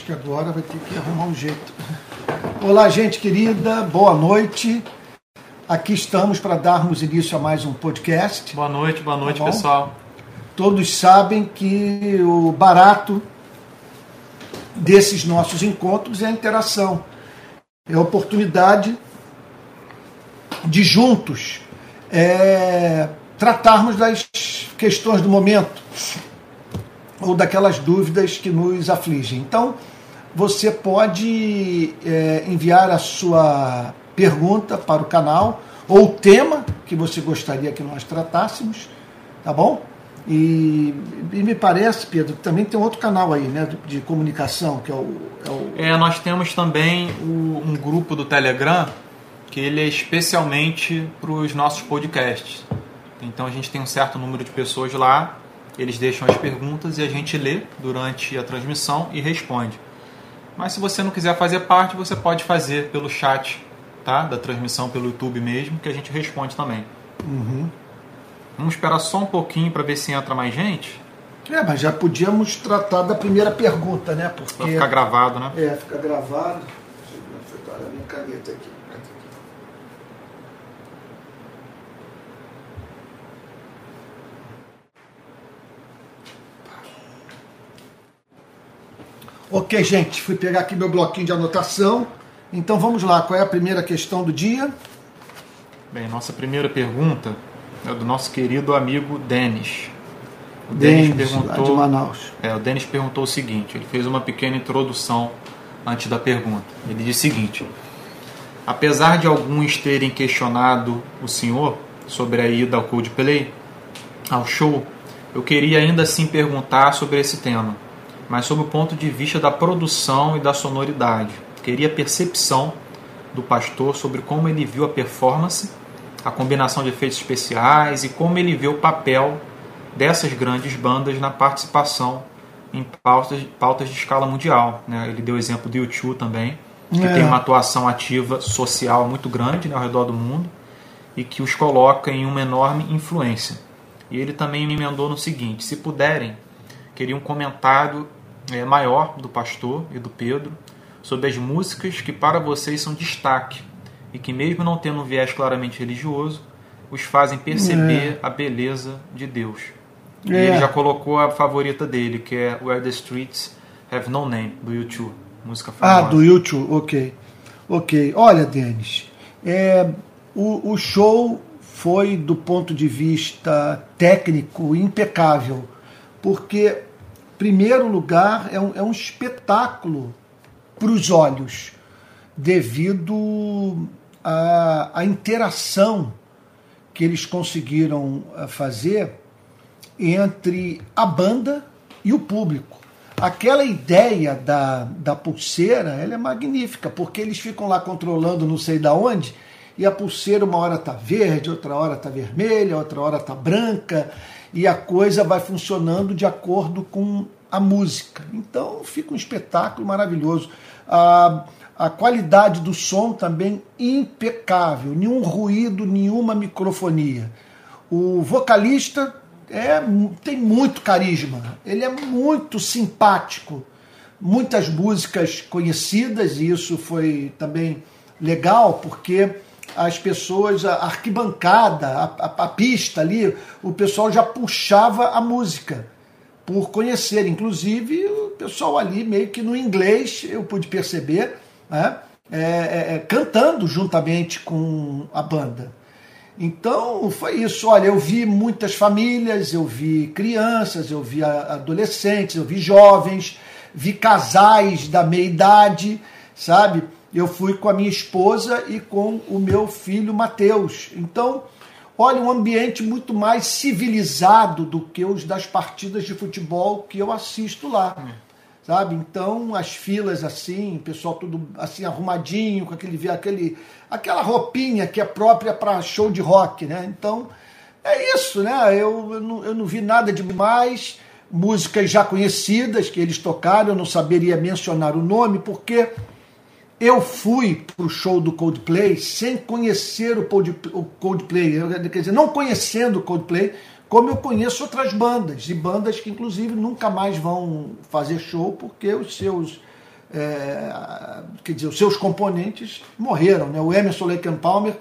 Acho que agora vai ter que arrumar um jeito. Olá, gente querida, boa noite. Aqui estamos para darmos início a mais um podcast. Boa noite, boa noite, Tá pessoal. Todos sabem que o barato desses nossos encontros é a interação, é a oportunidade de juntos é, tratarmos das questões do momento ou daquelas dúvidas que nos afligem. Então, você pode é, enviar a sua pergunta para o canal ou o tema que você gostaria que nós tratássemos, tá bom? E, e me parece, Pedro, que também tem outro canal aí, né, de, de comunicação, que é o, é o É, nós temos também o- um grupo do Telegram que ele é especialmente para os nossos podcasts. Então a gente tem um certo número de pessoas lá, eles deixam as perguntas e a gente lê durante a transmissão e responde. Mas se você não quiser fazer parte, você pode fazer pelo chat, tá? Da transmissão pelo YouTube mesmo, que a gente responde também. Uhum. Vamos esperar só um pouquinho para ver se entra mais gente, É, mas já podíamos tratar da primeira pergunta, né? Porque ficar gravado, né? é, fica gravado. Deixa eu ver, minha caneta aqui. Ok, gente, fui pegar aqui meu bloquinho de anotação. Então vamos lá, qual é a primeira questão do dia? Bem, nossa primeira pergunta é do nosso querido amigo Denis. O Denis, lá de Manaus. É, o Denis perguntou o seguinte: ele fez uma pequena introdução antes da pergunta. Ele diz o seguinte: apesar de alguns terem questionado o senhor sobre a ida ao Coldplay, ao show, eu queria ainda assim perguntar sobre esse tema, mas sob o ponto de vista da produção e da sonoridade. Queria a percepção do pastor sobre como ele viu a performance, a combinação de efeitos especiais e como ele vê o papel dessas grandes bandas na participação em pautas, pautas de escala mundial. Né? Ele deu o exemplo do YouTube também, que É. tem uma atuação ativa social muito grande né, ao redor do mundo e que os coloca em uma enorme influência. E ele também me emendou no seguinte: se puderem, queria um comentário eh, maior do pastor e do Pedro sobre as músicas que para vocês são destaque e que, mesmo não tendo um viés claramente religioso, os fazem perceber a beleza de Deus. E É. ele já colocou a favorita dele, que é Where the Streets Have No Name, do YouTube. Música Ah, famosa. do YouTube, ok. Ok. Olha, Denis, é, o, o show foi, do ponto de vista técnico, impecável. Porque, primeiro lugar, é um, é um espetáculo para os olhos, devido à, interação que eles conseguiram ah, fazer entre a banda e o público. Aquela ideia da, da pulseira, ela é magnífica, porque eles ficam lá controlando não sei da onde, e a pulseira uma hora tá verde, outra hora tá vermelha, outra hora tá branca, e a coisa vai funcionando de acordo com a música. Então fica um espetáculo maravilhoso. A, a qualidade do som também impecável, nenhum ruído, nenhuma microfonia. O vocalista é, tem muito carisma, ele é muito simpático, muitas músicas conhecidas, e isso foi também legal, porque as pessoas, a arquibancada, a, a- a pista ali, o pessoal já puxava a música por conhecer. Inclusive, o pessoal ali, meio que no inglês, eu pude perceber, né, é, é, é, cantando juntamente com a banda. Então, foi isso. Olha, eu vi muitas famílias, eu vi crianças, eu vi adolescentes, eu vi jovens, vi casais da meia idade, sabe? Eu fui com a minha esposa e com o meu filho Mateus. Então, olha, um ambiente muito mais civilizado do que os das partidas de futebol que eu assisto lá. Sabe? Então, as filas assim, pessoal tudo assim arrumadinho, com aquele, aquele aquela roupinha que é própria para show de rock, né? Então, é isso, né? Eu, eu, não, eu não vi nada demais, músicas já conhecidas que eles tocaram, eu não saberia mencionar o nome, porque eu fui pro show do Coldplay sem conhecer o Coldplay, quer dizer, não conhecendo o Coldplay, como eu conheço outras bandas, e bandas que inclusive nunca mais vão fazer show porque os seus é, quer dizer, os seus componentes morreram. Né? O Emerson Lake Palmer,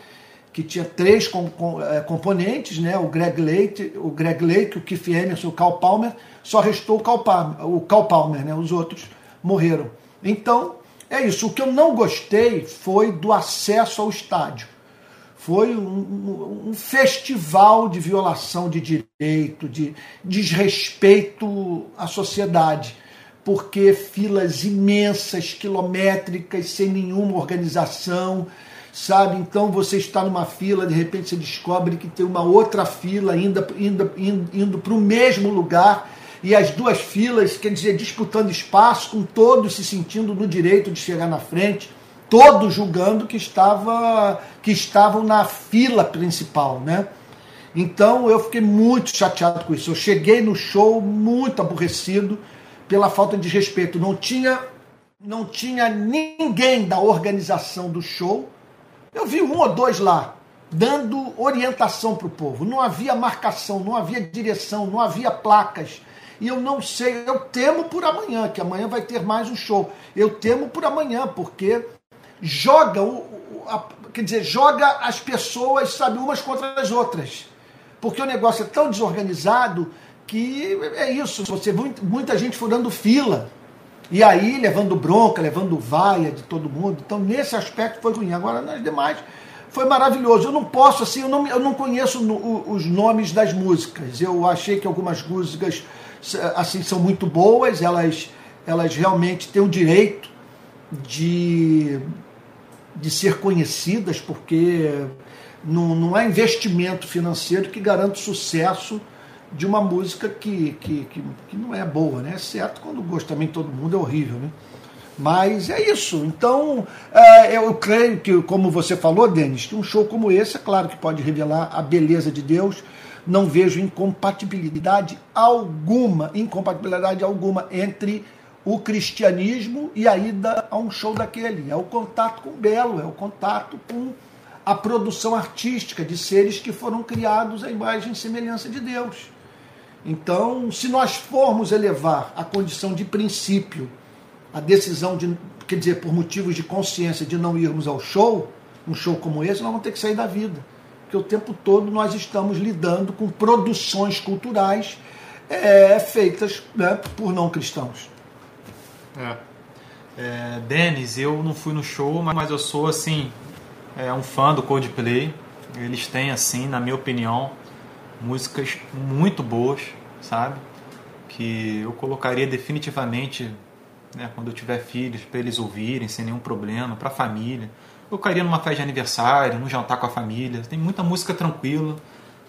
que tinha três com, com, é, componentes, né? o Greg Lake, o Greg Lake, o Keith Emerson, o Cal Palmer, só restou o Cal Palmer, o Cal Palmer né? os outros morreram. Então, é isso. O que eu não gostei foi do acesso ao estádio. Foi um, um, festival de violação de direito, de desrespeito à sociedade, porque filas imensas, quilométricas, sem nenhuma organização, sabe? Então você está numa fila, de repente você descobre que tem uma outra fila indo, indo, indo, indo para o mesmo lugar e as duas filas, quer dizer, disputando espaço, com todos se sentindo no direito de chegar na frente todos julgando que, estava, que estavam na fila principal, né? Então eu fiquei muito chateado com isso. Eu cheguei no show muito aborrecido pela falta de respeito. Não tinha, não tinha ninguém da organização do show. Eu vi um ou dois lá dando orientação para o povo. Não havia marcação, não havia direção, não havia placas. E eu não sei, eu temo por amanhã, que amanhã vai ter mais um show. Eu temo por amanhã, porque joga o, a, quer dizer, joga as pessoas, sabe, umas contra as outras. Porque o negócio é tão desorganizado que é isso, você muita gente furando fila. E aí levando bronca, levando vaia de todo mundo. Então, nesse aspecto foi ruim. Agora, nas demais, foi maravilhoso. Eu não posso, assim, eu não, eu não conheço no, os nomes das músicas. Eu achei que algumas músicas, assim, são muito boas. Elas, elas realmente têm o direito de de ser conhecidas, porque não, não é investimento financeiro que garante o sucesso de uma música que, que, que, que, não é boa, né? Certo, quando o gosto também todo mundo é horrível, né? Mas é isso. Então, é, eu creio que, como você falou, Denis, que um show como esse, é claro que pode revelar a beleza de Deus. Não vejo incompatibilidade alguma, incompatibilidade alguma entre o cristianismo e a ida a um show daquele. É o contato com o belo, é o contato com a produção artística de seres que foram criados à imagem e semelhança de Deus. Então, se nós formos elevar a condição de princípio, a decisão de, quer dizer, por motivos de consciência de não irmos ao show, um show como esse, nós vamos ter que sair da vida. Porque o tempo todo nós estamos lidando com produções culturais é, feitas né, por não cristãos. É. é. Denis, eu não fui no show, mas eu sou assim é, um fã do Coldplay. Eles têm assim, na minha opinião, músicas muito boas, sabe? Que eu colocaria definitivamente, né, quando eu tiver filhos, para eles ouvirem sem nenhum problema, para a família. Eu colocaria numa festa de aniversário, num jantar com a família. Tem muita música tranquila,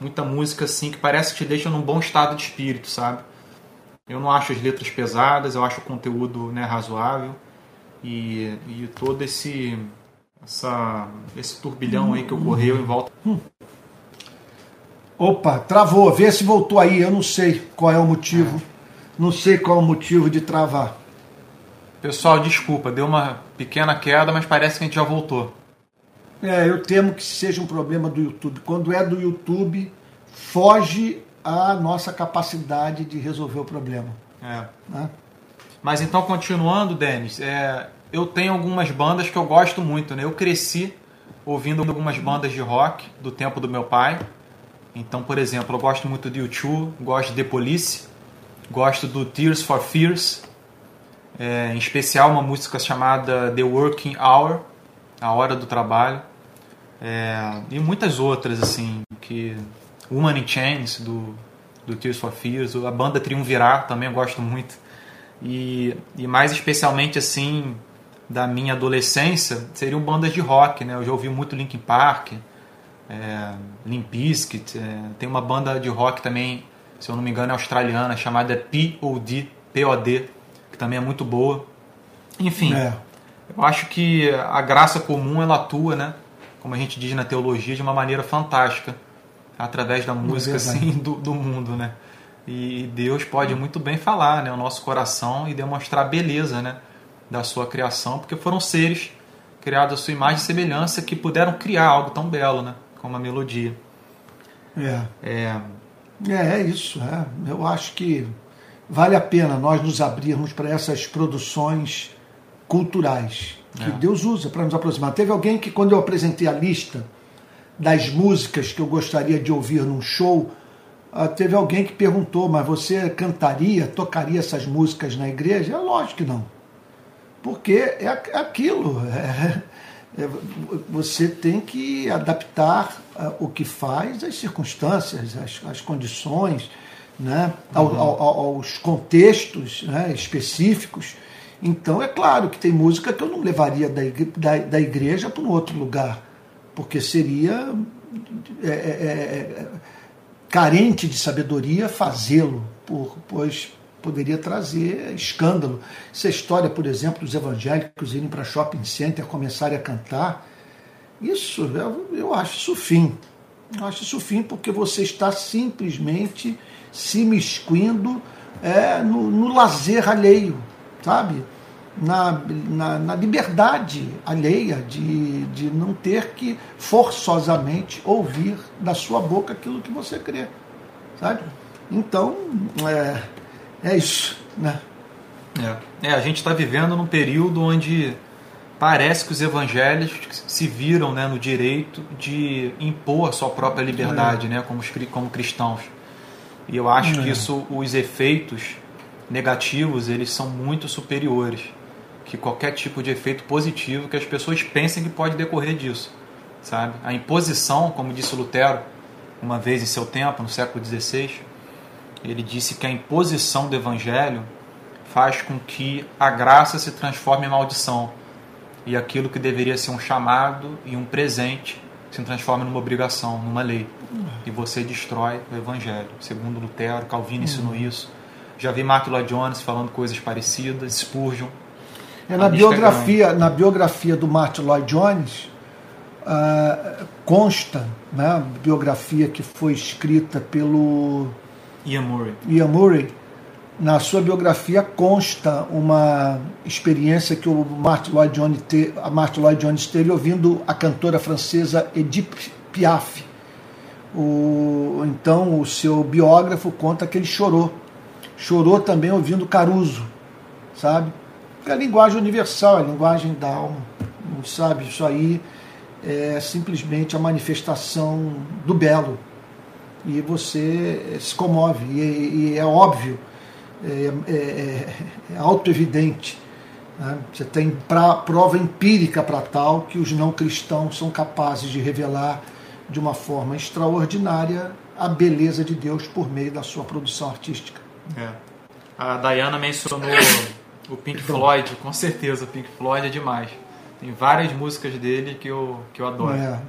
muita música assim que parece que te deixa num bom estado de espírito, sabe? Eu não acho as letras pesadas, eu acho o conteúdo né, razoável e, e todo esse, essa, esse turbilhão aí que ocorreu em volta. Hum. Opa, travou. Vê se voltou aí. Eu não sei qual é o motivo. É. Não sei qual é o motivo de travar. Pessoal, desculpa, deu uma pequena queda, mas parece que a gente já voltou. É, eu temo que seja um problema do YouTube. Quando é do YouTube, foge a nossa capacidade de resolver o problema. É. Né? Mas então, continuando, Denis, é, eu tenho algumas bandas que eu gosto muito. Né? Eu cresci ouvindo algumas bandas de rock do tempo do meu pai. Então, por exemplo, eu gosto muito de U2, gosto de The Police, gosto do Tears for Fears, é, em especial uma música chamada The Working Hour, a hora do trabalho, é, e muitas outras assim que Woman in Chains, do, do Tears for Fears, a banda Triunvirar também eu gosto muito. E, e mais especialmente assim, da minha adolescência, seriam bandas de rock, né? Eu já ouvi muito Linkin Park, é, Limp Bizkit, é, tem uma banda de rock também, se eu não me engano, é australiana, chamada POD, POD, que também é muito boa. Enfim, é. eu acho que a graça comum ela atua, né? Como a gente diz na teologia, de uma maneira fantástica através da música assim, do, do mundo, né? E Deus pode muito bem falar, né, o nosso coração e demonstrar a beleza, né, da sua criação, porque foram seres criados à sua imagem e semelhança que puderam criar algo tão belo, né, como a melodia. É. É, é, é isso. É. Eu acho que vale a pena nós nos abrirmos para essas produções culturais que É. Deus usa para nos aproximar. Teve alguém que, quando eu apresentei a lista das músicas que eu gostaria de ouvir num show, ah, teve alguém que perguntou: mas você cantaria, tocaria essas músicas na igreja? É lógico que não. Porque é é aquilo. é- é- você tem que adaptar ah, o que faz às circunstâncias, às, às condições, né, ao- ao- ao- aos contextos né, específicos. Então, é claro que tem música que eu não levaria da da, da igreja para um outro lugar, porque seria é, é, é, carente de sabedoria fazê-lo, pois poderia trazer escândalo. Essa história, por exemplo, dos evangélicos irem para shopping center, começarem a cantar, isso eu, eu acho isso fim. Eu acho isso fim porque você está simplesmente se miscuindo é, no, no lazer alheio, sabe? Na, na, na liberdade alheia de, de não ter que forçosamente ouvir da sua boca aquilo que você crê, sabe? Então, é, é isso, né? É, É, a gente está vivendo num período onde parece que os evangélicos se viram né, no direito de impor a sua própria liberdade né, como, como cristãos. E eu acho É. que isso, os efeitos negativos eles são muito superiores que qualquer tipo de efeito positivo que as pessoas pensem que pode decorrer disso. Sabe? A imposição, como disse Lutero uma vez em seu tempo, no século XVI, ele disse que a imposição do evangelho faz com que a graça se transforme em maldição e aquilo que deveria ser um chamado e um presente se transforma numa obrigação, numa lei. E você destrói o evangelho. Segundo Lutero, Calvino ensinou isso. Já vi Lloyd Jones falando coisas parecidas, Spurgeon. É, na, é biografia, na biografia do Martin Lloyd Jones, ah, consta, né, biografia que foi escrita pelo Ian Murray. Ian Murray, na sua biografia consta uma experiência que o Martin Lloyd Jones, te, a Martin Lloyd Jones teve ouvindo a cantora francesa Edith Piaf. O, então o seu biógrafo conta que ele chorou. Chorou também ouvindo Caruso, sabe? É a linguagem universal, é a linguagem da alma, não sabe? Isso aí é simplesmente a manifestação do belo. E você se comove, e, e é óbvio, é, é, é auto-evidente. Né? Você tem pra, prova empírica para tal que os não cristãos são capazes de revelar de uma forma extraordinária a beleza de Deus por meio da sua produção artística. É. A Diana mencionou o Pink Floyd, com certeza, o Pink Floyd é demais. Tem várias músicas dele que eu, que eu adoro. É.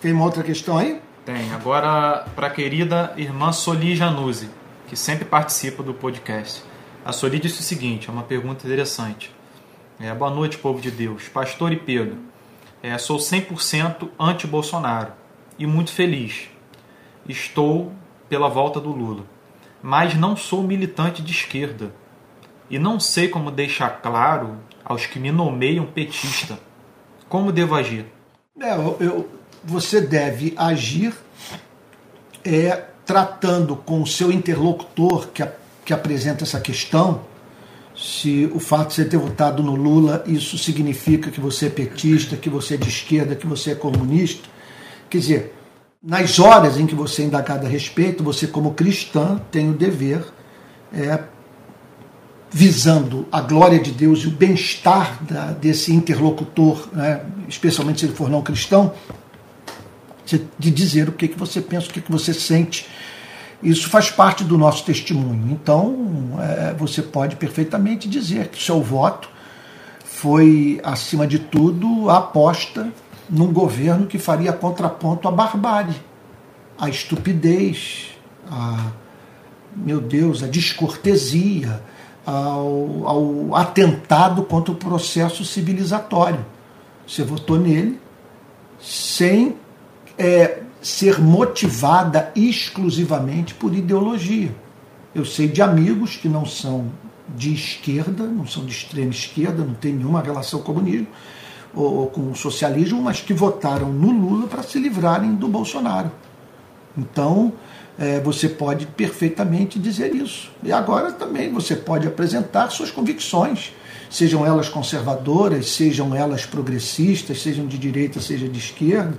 Tem uma outra questão aí? Tem. Agora, para a querida irmã Soli Januzzi, que sempre participa do podcast. A Soli disse o seguinte: é uma pergunta interessante. É, boa noite, povo de Deus. Pastor e Pedro, é, sou 100% anti-Bolsonaro e muito feliz. Estou pela volta do Lula, mas não sou militante de esquerda e não sei como deixar claro aos que me nomeiam petista. Como devo agir? É, eu, você deve agir é, tratando com o seu interlocutor que, a- que apresenta essa questão. Se o fato de você ter votado no Lula, isso significa que você é petista, que você é de esquerda, que você é comunista. Quer dizer, nas horas em que você é indagado a respeito, você, como cristã, tem o dever, é, visando a glória de Deus e o bem-estar desse interlocutor, né, especialmente se ele for não cristão, de- dizer o que, que você pensa, o que, que você sente. Isso faz parte do nosso testemunho. Então, é, você pode perfeitamente dizer que seu voto foi, acima de tudo, a aposta num governo que faria contraponto à barbárie, à estupidez, à, meu Deus, à descortesia, ao, ao atentado contra o processo civilizatório. Você votou nele sem é, ser motivada exclusivamente por ideologia. Eu sei de amigos que não são de esquerda, não são de extrema esquerda, não tem nenhuma relação com o comunismo ou, ou com o socialismo, mas que votaram no Lula para se livrarem do Bolsonaro. Então, é, você pode perfeitamente dizer isso. E agora também você pode apresentar suas convicções. sejam elas conservadoras, sejam elas progressistas, sejam de direita, seja de esquerda,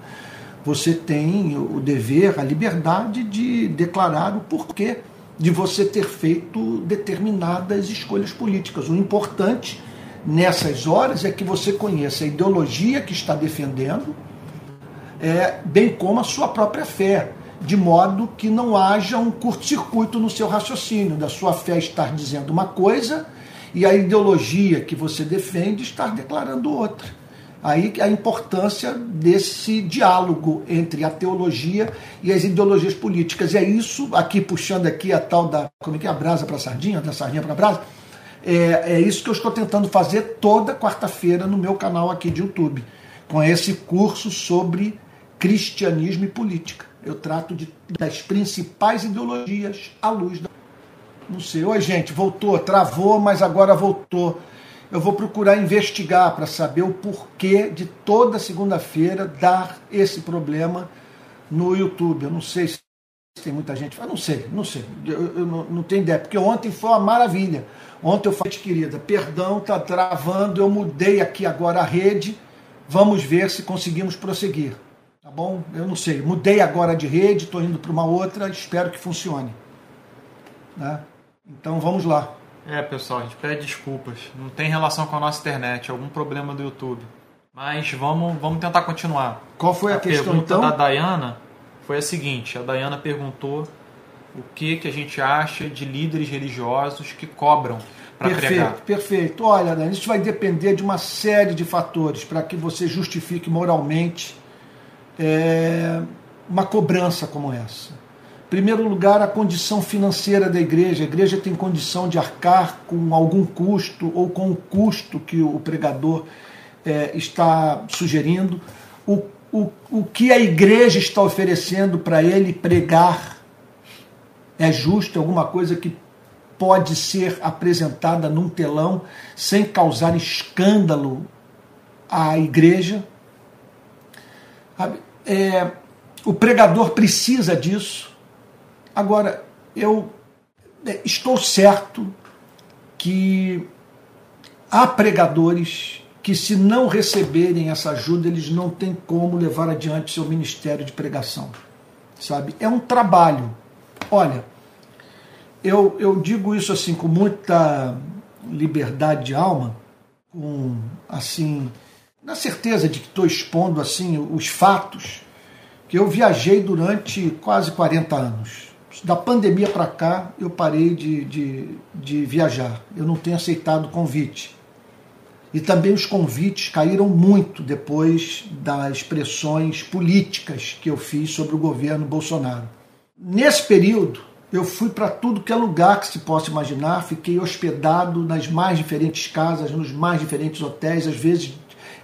você tem o dever, a liberdade de declarar o porquê de você ter feito determinadas escolhas políticas. O importante nessas horas é que você conheça a ideologia que está defendendo, é, bem como a sua própria fé, de modo que não haja um curto-circuito no seu raciocínio, da sua fé estar dizendo uma coisa e a ideologia que você defende estar declarando outra. Aí a importância desse diálogo entre a teologia e as ideologias políticas. E é isso, aqui puxando aqui a tal da. Como é que é? A brasa para a sardinha, da sardinha para a brasa. É, é isso que eu estou tentando fazer toda quarta-feira no meu canal aqui de YouTube, com esse curso sobre cristianismo e política. Eu trato de, das principais ideologias à luz da. Não sei. Oi, gente, voltou, travou, mas agora voltou eu vou procurar investigar para saber o porquê de toda segunda-feira dar esse problema no YouTube. Eu não sei se tem muita gente. Eu não sei, não sei. Eu, eu não, não, tenho ideia, porque ontem foi uma maravilha. Ontem eu falei, querida, perdão, tá travando, eu mudei aqui agora a rede. Vamos ver se conseguimos prosseguir. Tá bom? Eu não sei. Mudei agora de rede, estou indo para uma outra, espero que funcione. Né? Então vamos lá. É, pessoal, a gente pede desculpas. Não tem relação com a nossa internet, algum problema do YouTube. Mas vamos, vamos tentar continuar. Qual foi a, a questão pergunta então? da Dayana foi a seguinte: a Dayana perguntou o que, que a gente acha de líderes religiosos que cobram para pregar. Perfeito, perfeito. Olha, isso vai depender de uma série de fatores para que você justifique moralmente é, uma cobrança como essa primeiro lugar, a condição financeira da igreja. A igreja tem condição de arcar com algum custo ou com o custo que o pregador é, está sugerindo. O, o, o que a igreja está oferecendo para ele pregar é justo, alguma coisa que pode ser apresentada num telão sem causar escândalo à igreja. É, o pregador precisa disso. Agora, eu é, estou certo que há pregadores que, se não receberem essa ajuda, eles não têm como levar adiante seu ministério de pregação. Sabe? É um trabalho. Olha, eu, eu digo isso assim com muita liberdade de alma, com assim, na certeza de que estou expondo assim os fatos, que eu viajei durante quase 40 anos da pandemia para cá, eu parei de, de, de viajar. Eu não tenho aceitado convite. E também os convites caíram muito depois das pressões políticas que eu fiz sobre o governo Bolsonaro. Nesse período, eu fui para tudo que é lugar que se possa imaginar, fiquei hospedado nas mais diferentes casas, nos mais diferentes hotéis, às vezes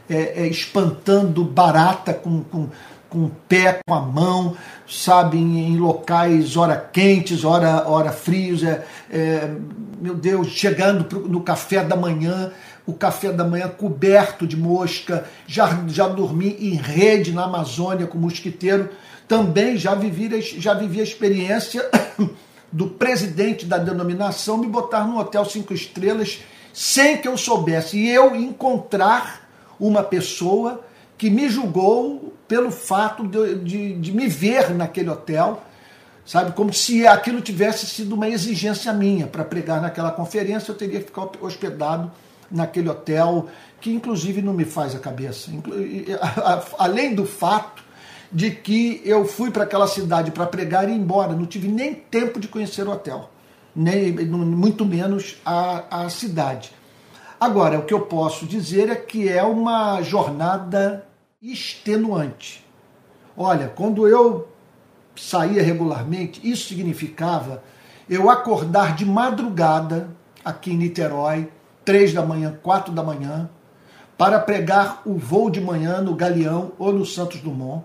é, é, espantando barata com, com, com o pé, com a mão, sabe, em, locais ora quentes, ora, ora frios, é, é meu Deus, chegando pro, no café da manhã, o café da manhã coberto de mosca, já, já dormi em rede na Amazônia com mosquiteiro, também já vivi, já vivi a experiência do presidente da denominação me botar num hotel cinco estrelas sem que eu soubesse, e eu encontrar uma pessoa que me julgou pelo fato de, de, de, me ver naquele hotel, sabe? Como se aquilo tivesse sido uma exigência minha. Para pregar naquela conferência, eu teria que ficar hospedado naquele hotel, que inclusive não me faz a cabeça. Além do fato de que eu fui para aquela cidade para pregar e ir embora, não tive nem tempo de conhecer o hotel, nem muito menos a, a cidade. Agora, o que eu posso dizer é que é uma jornada extenuante. Olha, quando eu saía regularmente, isso significava eu acordar de madrugada aqui em Niterói, três da manhã, quatro da manhã, para pregar o voo de manhã no Galeão ou no Santos Dumont,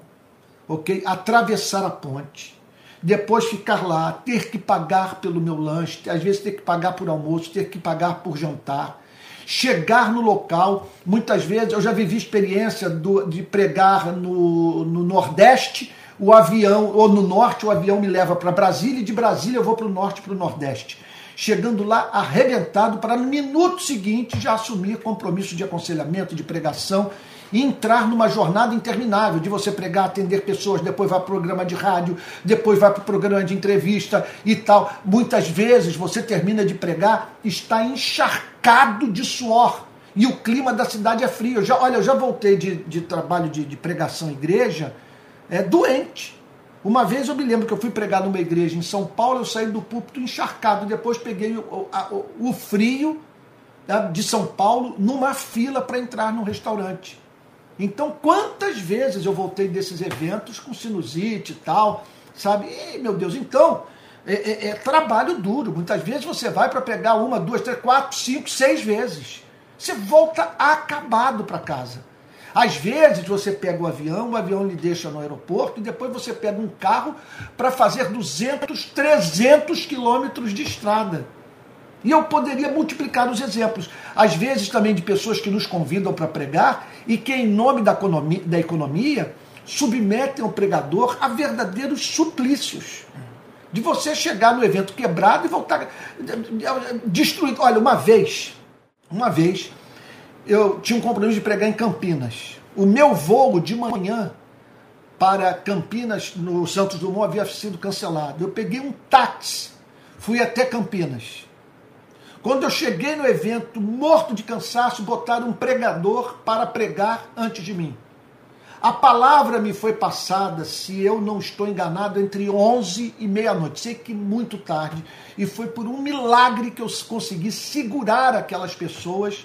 ok? Atravessar a ponte, depois ficar lá, ter que pagar pelo meu lanche, às vezes ter que pagar por almoço, ter que pagar por jantar, chegar no local. Muitas vezes eu já vivi experiência do, de pregar no, no Nordeste, o avião, ou no Norte, o avião me leva para Brasília, e de Brasília eu vou para o Norte para o Nordeste. Chegando lá arrebentado para no minuto seguinte já assumir compromisso de aconselhamento, de pregação e entrar numa jornada interminável de você pregar, atender pessoas, depois vai para o programa de rádio, depois vai para o programa de entrevista e tal. Muitas vezes você termina de pregar, está encharcado de suor e o clima da cidade é frio. Eu já, olha, eu já voltei de, de trabalho de, de pregação igreja é, doente. Uma vez eu me lembro que eu fui pregar numa igreja em São Paulo, eu saí do púlpito encharcado, depois peguei o, a, o frio né, de São Paulo numa fila para entrar num restaurante. Então, quantas vezes eu voltei desses eventos com sinusite e tal, sabe? E, meu Deus, então, é, é, é trabalho duro. Muitas vezes você vai para pegar uma, duas, três, quatro, cinco, seis vezes. Você volta acabado para casa. Às vezes você pega o avião, o avião lhe deixa no aeroporto e depois você pega um carro para fazer 200, 300 quilômetros de estrada. E eu poderia multiplicar os exemplos. Às vezes também de pessoas que nos convidam para pregar e que, em nome da economia, da economia, submetem o pregador a verdadeiros suplícios. De você chegar no evento quebrado e voltar destruído. Olha, uma vez, uma vez, eu tinha um compromisso de pregar em Campinas. O meu voo de manhã para Campinas, no Santos Dumont, havia sido cancelado. Eu peguei um táxi, fui até Campinas. Quando eu cheguei no evento, morto de cansaço, botaram um pregador para pregar antes de mim. A palavra me foi passada, se eu não estou enganado, entre 11 e meia-noite. Sei que muito tarde. E foi por um milagre que eu consegui segurar aquelas pessoas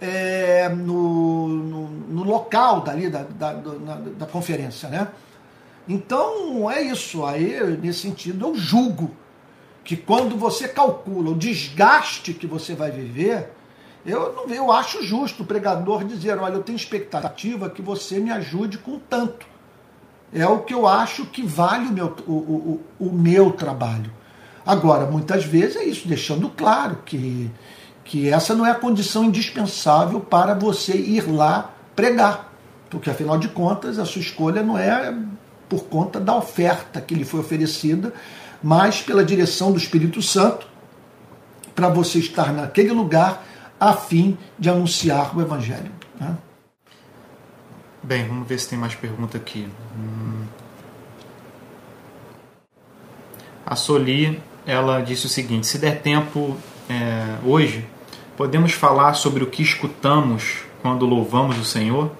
é, no, no, no, local dali da, da, da, da conferência. Né? Então é isso. Aí, nesse sentido, eu julgo que quando você calcula o desgaste que você vai viver, eu, não, eu acho justo o pregador dizer, olha, eu tenho expectativa que você me ajude com tanto. É o que eu acho que vale o meu, o, o, o meu trabalho. Agora, muitas vezes é isso, deixando claro que, que essa não é a condição indispensável para você ir lá pregar. Porque, afinal de contas, a sua escolha não é por conta da oferta que lhe foi oferecida, mas pela direção do Espírito Santo, para você estar naquele lugar a fim de anunciar o Evangelho. Né? Bem, vamos ver se tem mais pergunta aqui. Hum. A Soli, ela disse o seguinte: se der tempo é, hoje, podemos falar sobre o que escutamos quando louvamos o Senhor?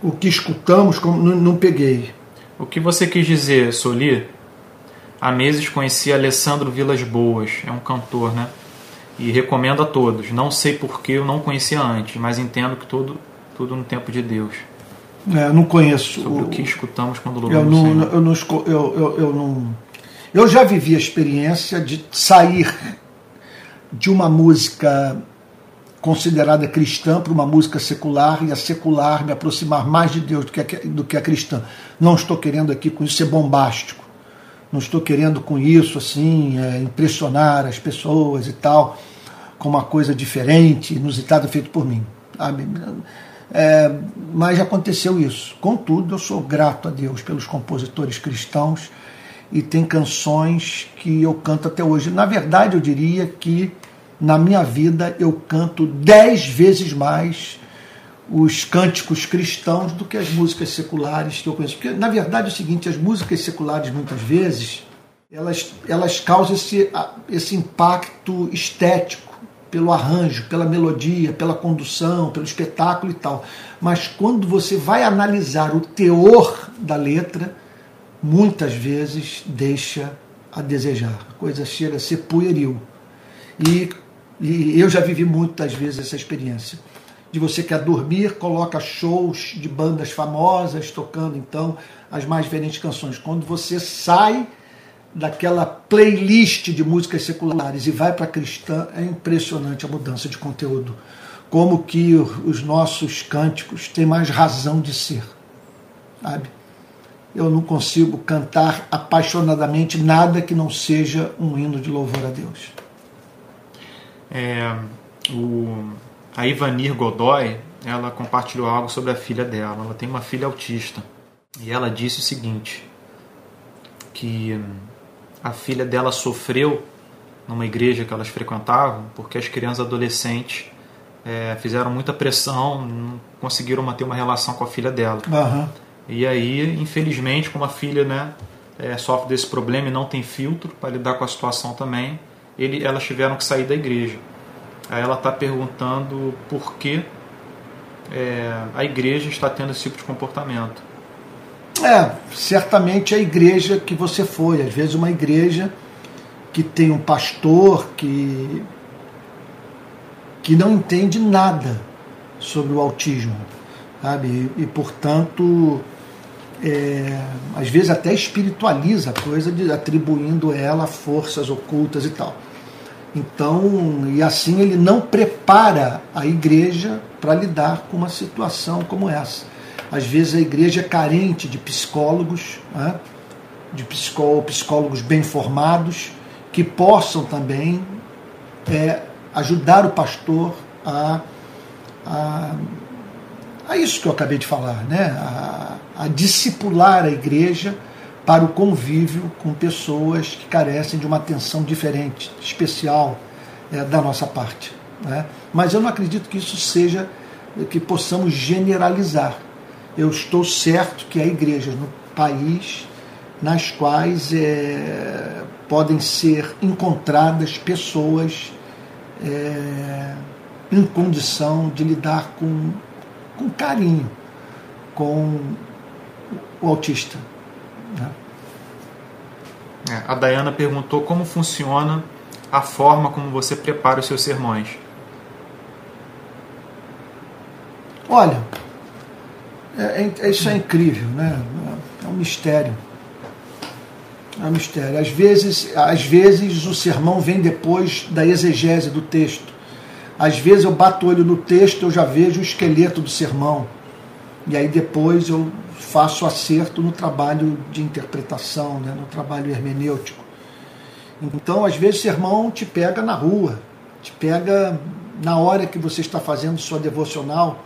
O que escutamos, como não, não peguei. O que você quis dizer, Soli? Há meses conheci Alessandro Vilas Boas, é um cantor, né? E recomendo a todos. Não sei porque eu não conhecia antes, mas entendo que tudo, tudo no tempo de Deus. É, eu não conheço. Sobre o, o que escutamos quando louvamos eu não, eu não, eu, eu, eu não. Eu já vivi a experiência de sair de uma música considerada cristã para uma música secular e a secular me aproximar mais de Deus do que a, do que a cristã. Não estou querendo aqui com isso ser bombástico não estou querendo com isso assim é, impressionar as pessoas e tal, com uma coisa diferente, inusitada, feita por mim. É, mas aconteceu isso. Contudo, eu sou grato a Deus pelos compositores cristãos e tem canções que eu canto até hoje. Na verdade, eu diria que na minha vida eu canto dez vezes mais os cânticos cristãos do que as músicas seculares que eu conheço. Porque, na verdade, é o seguinte, as músicas seculares, muitas vezes, elas, elas causam esse, esse impacto estético pelo arranjo, pela melodia, pela condução, pelo espetáculo e tal. Mas quando você vai analisar o teor da letra, muitas vezes deixa a desejar. A coisa chega a ser pueril. E, e eu já vivi muitas vezes essa experiência de você quer dormir, coloca shows de bandas famosas tocando então as mais diferentes canções. Quando você sai daquela playlist de músicas seculares e vai para cristã, é impressionante a mudança de conteúdo. Como que os nossos cânticos têm mais razão de ser. Sabe? Eu não consigo cantar apaixonadamente nada que não seja um hino de louvor a Deus. É, o a Ivanir Godoy, ela compartilhou algo sobre a filha dela. Ela tem uma filha autista. E ela disse o seguinte, que a filha dela sofreu numa igreja que elas frequentavam, porque as crianças adolescentes é, fizeram muita pressão, não conseguiram manter uma relação com a filha dela. Aham. E aí, infelizmente, como a filha né, é, sofre desse problema e não tem filtro para lidar com a situação também, ele, elas tiveram que sair da igreja. Aí ela está perguntando por que é, a igreja está tendo esse tipo de comportamento. É, certamente a igreja que você foi, às vezes uma igreja que tem um pastor que que não entende nada sobre o autismo, sabe? E, e portanto, é, às vezes até espiritualiza a coisa, de, atribuindo ela forças ocultas e tal. Então, e assim ele não prepara a igreja para lidar com uma situação como essa. Às vezes a igreja é carente de psicólogos, né? de psicólogos bem formados, que possam também é, ajudar o pastor a, a, a, isso que eu acabei de falar, né? a, a discipular a igreja para o convívio com pessoas que carecem de uma atenção diferente, especial é, da nossa parte. Né? Mas eu não acredito que isso seja que possamos generalizar. Eu estou certo que há igrejas no país nas quais é, podem ser encontradas pessoas é, em condição de lidar com, com carinho com o autista. Né? É, a Dayana perguntou como funciona a forma como você prepara os seus sermões. Olha, é, é, isso é incrível, né? É um mistério. É um mistério. Às vezes, às vezes o sermão vem depois da exegese do texto. Às vezes eu bato o olho no texto, eu já vejo o esqueleto do sermão. E aí depois eu faço acerto no trabalho de interpretação, né, no trabalho hermenêutico. Então, às vezes, o sermão te pega na rua, te pega na hora que você está fazendo sua devocional.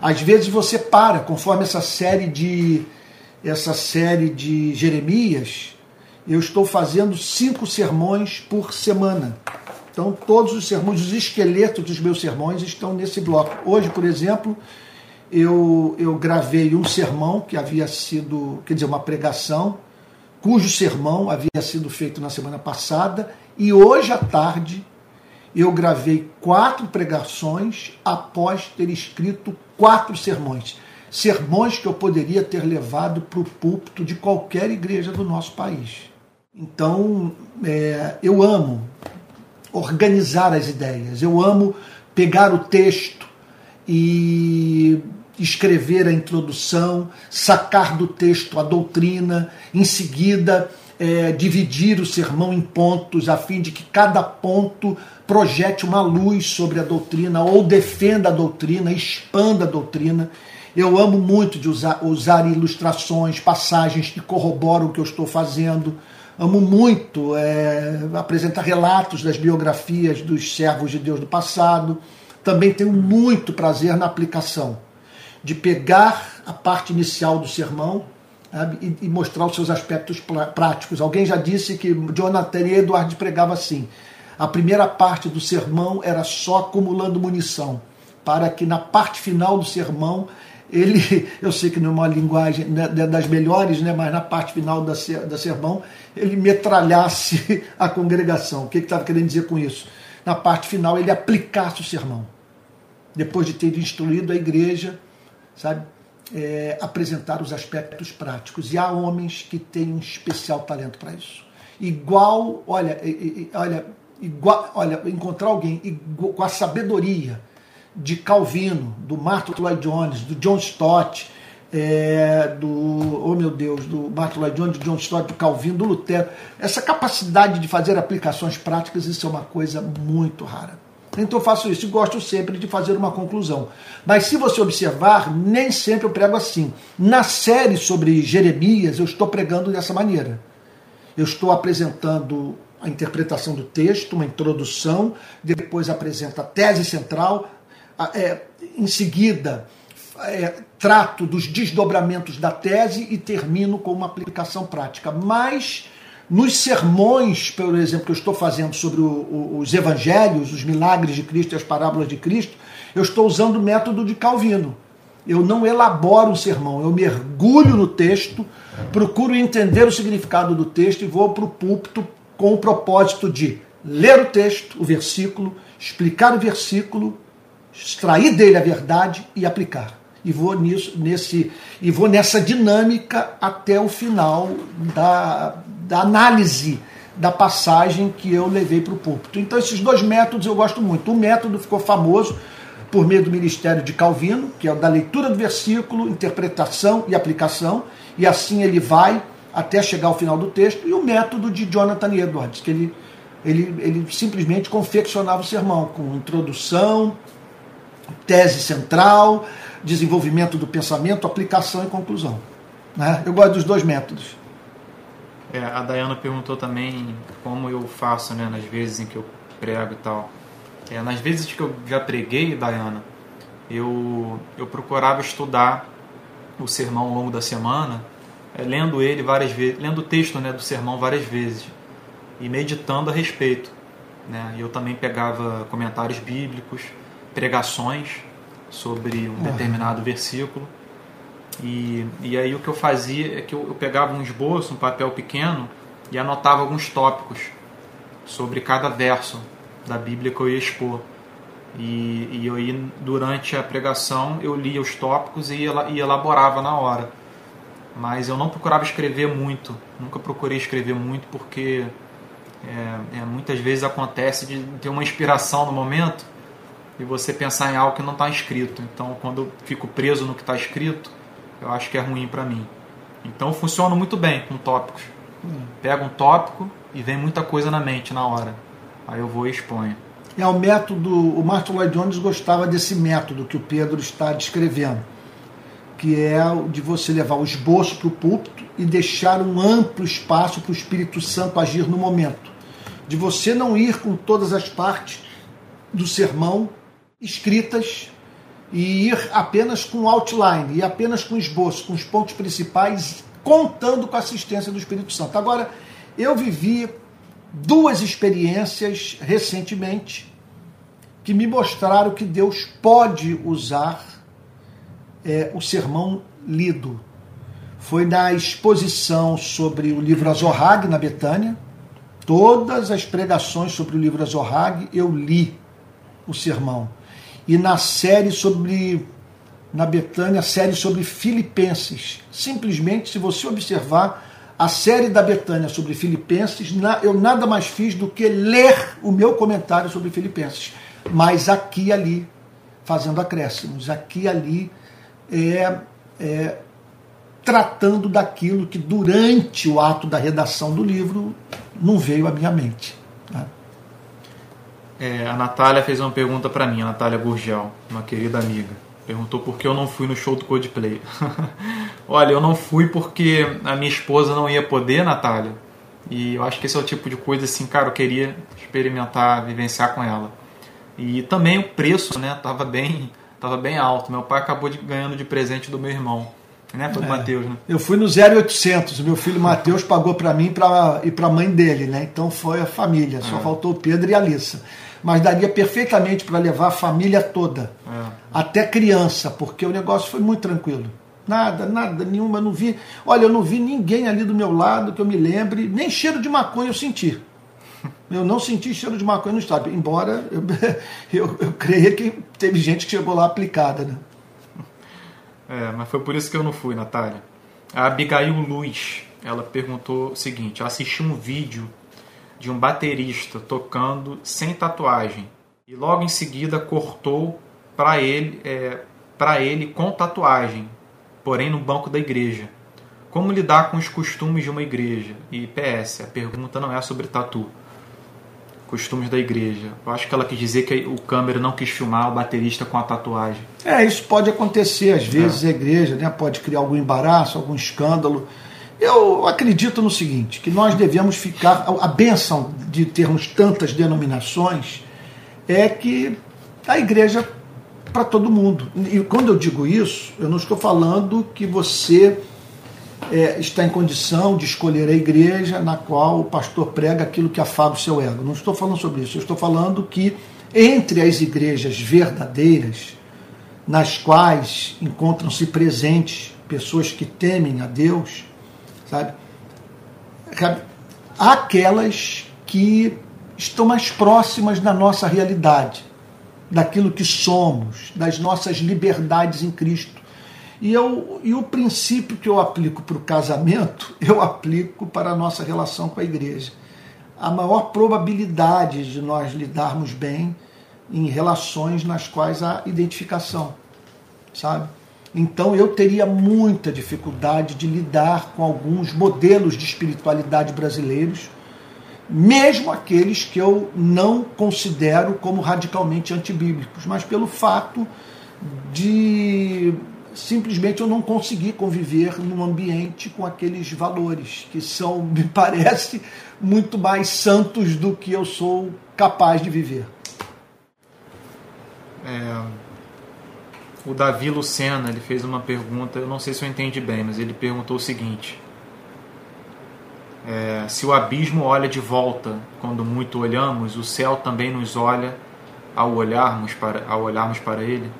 Às vezes você para, conforme essa série de essa série de Jeremias, eu estou fazendo cinco sermões por semana. Então, todos os sermões, os esqueletos dos meus sermões estão nesse bloco. Hoje, por exemplo, eu, eu gravei um sermão que havia sido, quer dizer, uma pregação, cujo sermão havia sido feito na semana passada, e hoje à tarde eu gravei quatro pregações após ter escrito quatro sermões. Sermões que eu poderia ter levado para o púlpito de qualquer igreja do nosso país. Então, é, eu amo organizar as ideias, eu amo pegar o texto e escrever a introdução, sacar do texto a doutrina, em seguida é, dividir o sermão em pontos, a fim de que cada ponto projete uma luz sobre a doutrina ou defenda a doutrina, expanda a doutrina. Eu amo muito de usar, usar ilustrações, passagens que corroboram o que eu estou fazendo. Amo muito é, apresentar relatos das biografias dos servos de Deus do passado. Também tenho muito prazer na aplicação de pegar a parte inicial do sermão sabe, e, mostrar os seus aspectos práticos. Alguém já disse que Jonathan Edwards pregava assim: a primeira parte do sermão era só acumulando munição, para que na parte final do sermão ele, eu sei que não é uma linguagem né, das melhores, né, mas na parte final da, da sermão, ele metralhasse a congregação. O que ele estava querendo dizer com isso? Na parte final, ele aplicasse o sermão. Depois de ter instruído a igreja sabe? É, apresentar os aspectos práticos. E há homens que têm um especial talento para isso. Igual, olha, olha, igual, olha, encontrar alguém igual, com a sabedoria de Calvino, do Martin Lloyd Jones, do John Stott, é, do, oh meu Deus, do Martin Lloyd Jones, do John Stott, do Calvino, do Lutero. Essa capacidade de fazer aplicações práticas, isso é uma coisa muito rara. Então eu faço isso e gosto sempre de fazer uma conclusão. Mas se você observar, nem sempre eu prego assim. Na série sobre Jeremias, eu estou pregando dessa maneira. Eu estou apresentando a interpretação do texto, uma introdução, depois apresento a tese central, é, em seguida é, trato dos desdobramentos da tese e termino com uma aplicação prática. Mas Nos sermões, por exemplo, que eu estou fazendo sobre o, o, os evangelhos, os milagres de Cristo e as parábolas de Cristo, eu estou usando o método de Calvino. Eu não elaboro um sermão, eu mergulho no texto, procuro entender o significado do texto e vou para o púlpito com o propósito de ler o texto, o versículo, explicar o versículo, extrair dele a verdade e aplicar. E vou nisso, nesse, e vou nessa dinâmica até o final da, da análise da passagem que eu levei para o púlpito. Então esses dois métodos eu gosto muito. O método ficou famoso por meio do ministério de Calvino, que é o da leitura do versículo, interpretação e aplicação, e assim ele vai até chegar ao final do texto, e o método de Jonathan Edwards, que ele, ele, ele simplesmente confeccionava o sermão com introdução, tese central, desenvolvimento do pensamento, aplicação e conclusão. Né? Eu gosto dos dois métodos. É, a Dayana perguntou também como eu faço né, nas vezes em que eu prego e tal. É, nas vezes que eu já preguei, Dayana, eu, eu procurava estudar o sermão ao longo da semana, é, lendo ele várias vezes, lendo o texto né, do sermão várias vezes e meditando a respeito. Né? Eu também pegava comentários bíblicos, pregações sobre um determinado versículo. E, e aí o que eu fazia é que eu, eu pegava um esboço, um papel pequeno e anotava alguns tópicos sobre cada verso da Bíblia que eu ia expor. E, e eu ia, durante a pregação eu lia os tópicos e, e elaborava na hora. Mas eu não procurava escrever muito, nunca procurei escrever muito porque é, é, muitas vezes acontece de ter uma inspiração no momento e você pensar em algo que não está escrito. Então, quando eu fico preso no que está escrito, eu acho que é ruim para mim. Então, funciona muito bem com tópicos. Pega um tópico e vem muita coisa na mente na hora. Aí eu vou e exponho. É o método, o Martin Lloyd Jones gostava desse método que o Pedro está descrevendo, que é o de você levar o esboço para o púlpito e deixar um amplo espaço para o Espírito Santo agir no momento. De você não ir com todas as partes do sermão escritas e ir apenas com outline e apenas com esboço, com os pontos principais, contando com a assistência do Espírito Santo. Agora, eu vivi duas experiências recentemente que me mostraram que Deus pode usar é, o sermão lido. Foi na exposição sobre o livro Azorrag na Betânia. Todas as pregações sobre o livro Azorrag eu li o sermão. E na série sobre na Betânia, série sobre Filipenses. Simplesmente, se você observar, a série da Betânia sobre Filipenses, eu nada mais fiz do que ler o meu comentário sobre Filipenses. Mas aqui e ali, fazendo acréscimos, aqui e ali, é, é, tratando daquilo que durante o ato da redação do livro não veio à minha mente. Né? É, a Natália fez uma pergunta para mim, a Natália Gurgel, uma querida amiga Perguntou por que eu não fui no show do Coldplay. Olha, eu não fui porque a minha esposa não ia poder, Natália. E eu acho que esse é o tipo de coisa assim, cara, eu queria experimentar, vivenciar com ela. E também o preço, né, tava bem, tava bem alto. Meu pai acabou de, ganhando de presente do meu irmão. Né, do é, Matheus, né? Eu fui no 0800, o meu filho Matheus pagou para mim pra, e para a mãe dele, né? Então foi a família, só é. faltou o Pedro e a Alissa mas daria perfeitamente para levar a família toda, é. até criança, porque o negócio foi muito tranquilo. Nada, nada, nenhuma, não vi. Olha, eu não vi ninguém ali do meu lado que eu me lembre, nem cheiro de maconha eu senti. Eu não senti cheiro de maconha no estádio, embora eu, eu, eu creia que teve gente que chegou lá aplicada, né? É, mas foi por isso que eu não fui, Natália. A Abigail Luz, ela perguntou o seguinte: assisti um vídeo de um baterista tocando sem tatuagem e logo em seguida cortou para ele, é, para ele com tatuagem, porém no banco da igreja. Como lidar com os costumes de uma igreja? E PS, a pergunta não é sobre tatu. Costumes da igreja. Eu acho que ela quis dizer que o câmera não quis filmar o baterista com a tatuagem. É, isso pode acontecer às vezes é. a igreja, né? Pode criar algum embaraço, algum escândalo. Eu acredito no seguinte, que nós devemos ficar. A benção de termos tantas denominações é que a igreja para todo mundo. E quando eu digo isso, eu não estou falando que você é, está em condição de escolher a igreja na qual o pastor prega aquilo que afaga o seu ego. Não estou falando sobre isso, eu estou falando que entre as igrejas verdadeiras, nas quais encontram-se presentes pessoas que temem a Deus, sabe? Aquelas que estão mais próximas da nossa realidade, daquilo que somos, das nossas liberdades em Cristo. E, eu, e o princípio que eu aplico para o casamento, eu aplico para a nossa relação com a igreja. A maior probabilidade de nós lidarmos bem em relações nas quais há identificação, sabe? Então eu teria muita dificuldade de lidar com alguns modelos de espiritualidade brasileiros, mesmo aqueles que eu não considero como radicalmente antibíblicos, mas pelo fato de simplesmente eu não conseguir conviver num ambiente com aqueles valores que são, me parece, muito mais santos do que eu sou capaz de viver. É, o Davi Lucena ele fez uma pergunta, eu não sei se eu entendi bem, mas ele perguntou o seguinte: é, se o abismo olha de volta quando muito olhamos, o céu também nos olha ao olharmos para, ao olharmos para ele?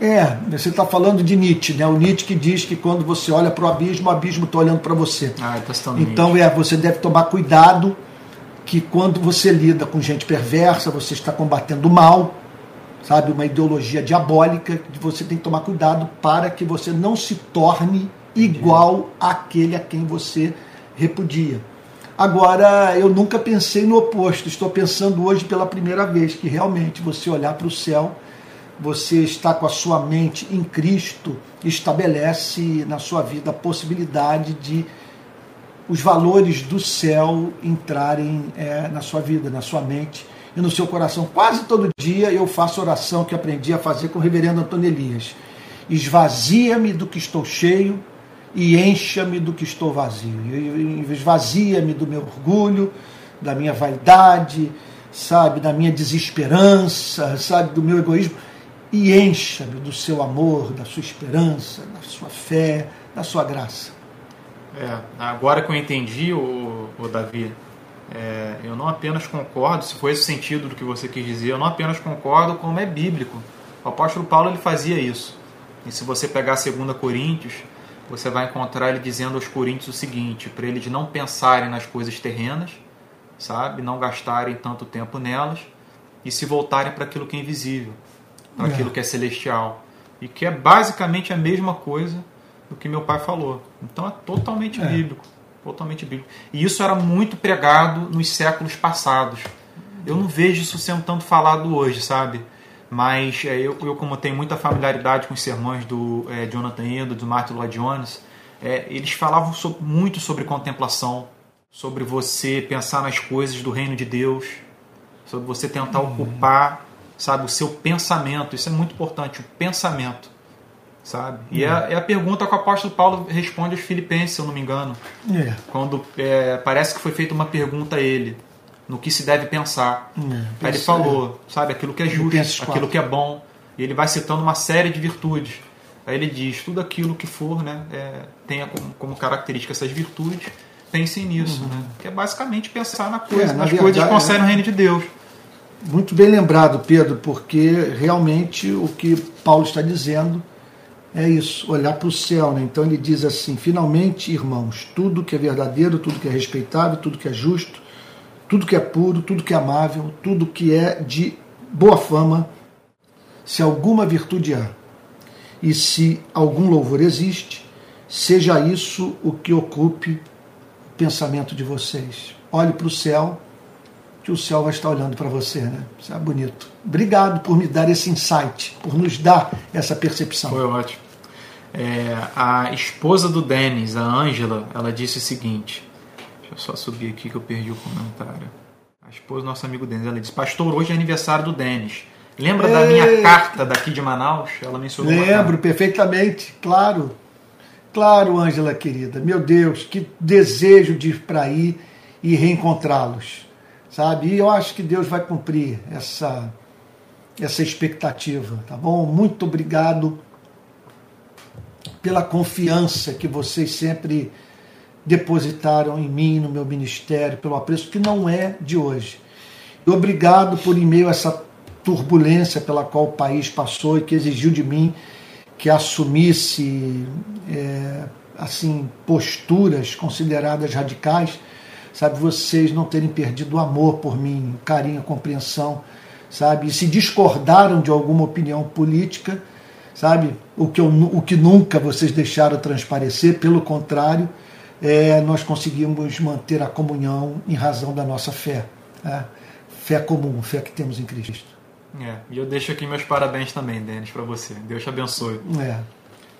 É, você está falando de Nietzsche, né? O Nietzsche que diz que quando você olha para o abismo, o abismo está olhando para você. Ah, tá então é, você deve tomar cuidado que quando você lida com gente perversa, você está combatendo o mal, sabe, uma ideologia diabólica, você tem que tomar cuidado para que você não se torne igual àquele a quem você repudia. Agora, eu nunca pensei no oposto, estou pensando hoje pela primeira vez que realmente você olhar para o céu você está com a sua mente em Cristo, estabelece na sua vida a possibilidade de os valores do céu entrarem é, na sua vida, na sua mente e no seu coração. Quase todo dia eu faço oração que aprendi a fazer com o reverendo Antônio Elias. Esvazia-me do que estou cheio e encha-me do que estou vazio. Esvazia-me do meu orgulho, da minha vaidade, sabe, da minha desesperança, sabe, do meu egoísmo e encha-me do seu amor, da sua esperança, da sua fé, da sua graça. É, agora que eu entendi, o, o Davi, é, eu não apenas concordo, se foi esse o sentido do que você quis dizer, eu não apenas concordo, como é bíblico. O apóstolo Paulo ele fazia isso. E se você pegar 2 Coríntios, você vai encontrar ele dizendo aos Coríntios o seguinte: para eles não pensarem nas coisas terrenas, sabe, não gastarem tanto tempo nelas e se voltarem para aquilo que é invisível para é. aquilo que é celestial. E que é basicamente a mesma coisa do que meu pai falou. Então é totalmente é. bíblico. Totalmente bíblico. E isso era muito pregado nos séculos passados. Eu não vejo isso sendo tanto falado hoje, sabe? Mas é, eu, eu, como tenho muita familiaridade com os sermões do é, Jonathan Edwards, do Martin Lloyd Jones, é, eles falavam muito sobre contemplação, sobre você pensar nas coisas do reino de Deus, sobre você tentar ocupar sabe? O seu pensamento. Isso é muito importante, o pensamento, sabe? E é, é, a pergunta que o apóstolo Paulo responde aos filipenses, se eu não me engano. É. Quando é, parece que foi feita uma pergunta a ele, no que se deve pensar. É, Aí ele falou, sabe? Aquilo que é justo, aquilo que é bom. E ele vai citando uma série de virtudes. Aí ele diz, tudo aquilo que for, né, é, tenha como, como, característica essas virtudes, pensem nisso, uhum. né? Que é basicamente pensar na coisa, é, nas verdade, coisas que concernem o reino de Deus. Muito bem lembrado, Pedro, porque realmente o que Paulo está dizendo é isso, olhar para o céu. Né? Então ele diz assim: finalmente, irmãos, tudo que é verdadeiro, tudo que é respeitável, tudo que é justo, tudo que é puro, tudo que é amável, tudo que é de boa fama, se alguma virtude há e se algum louvor existe, seja isso o que ocupe o pensamento de vocês. Olhe para o céu que o céu vai estar olhando para você, né? Isso é bonito. Obrigado por me dar esse insight, por nos dar essa percepção. Foi ótimo. É, a esposa do Denis, a Ângela, ela disse o seguinte: deixa eu só subir aqui que eu perdi o comentário. A esposa do nosso amigo Denis, ela disse: Pastor, hoje é aniversário do Denis. Lembra da minha carta daqui de Manaus? Ela mencionou. Lembro perfeitamente, claro. Claro, Ângela querida. Meu Deus, que desejo de ir para aí e reencontrá-los sabe? E eu acho que Deus vai cumprir essa, essa expectativa, tá bom? Muito obrigado pela confiança que vocês sempre depositaram em mim, no meu ministério, pelo apreço que não é de hoje. E obrigado por, em meio a essa turbulência pela qual o país passou e que exigiu de mim que assumisse é, assim posturas consideradas radicais, sabe, vocês não terem perdido o amor por mim, o carinho, a compreensão, sabe, e se discordaram de alguma opinião política, sabe, o que, eu, o que nunca vocês deixaram transparecer, pelo contrário, é, nós conseguimos manter a comunhão em razão da nossa fé, né? fé comum, fé que temos em Cristo. É, e eu deixo aqui meus parabéns também, Denis, para você. Deus te abençoe. É.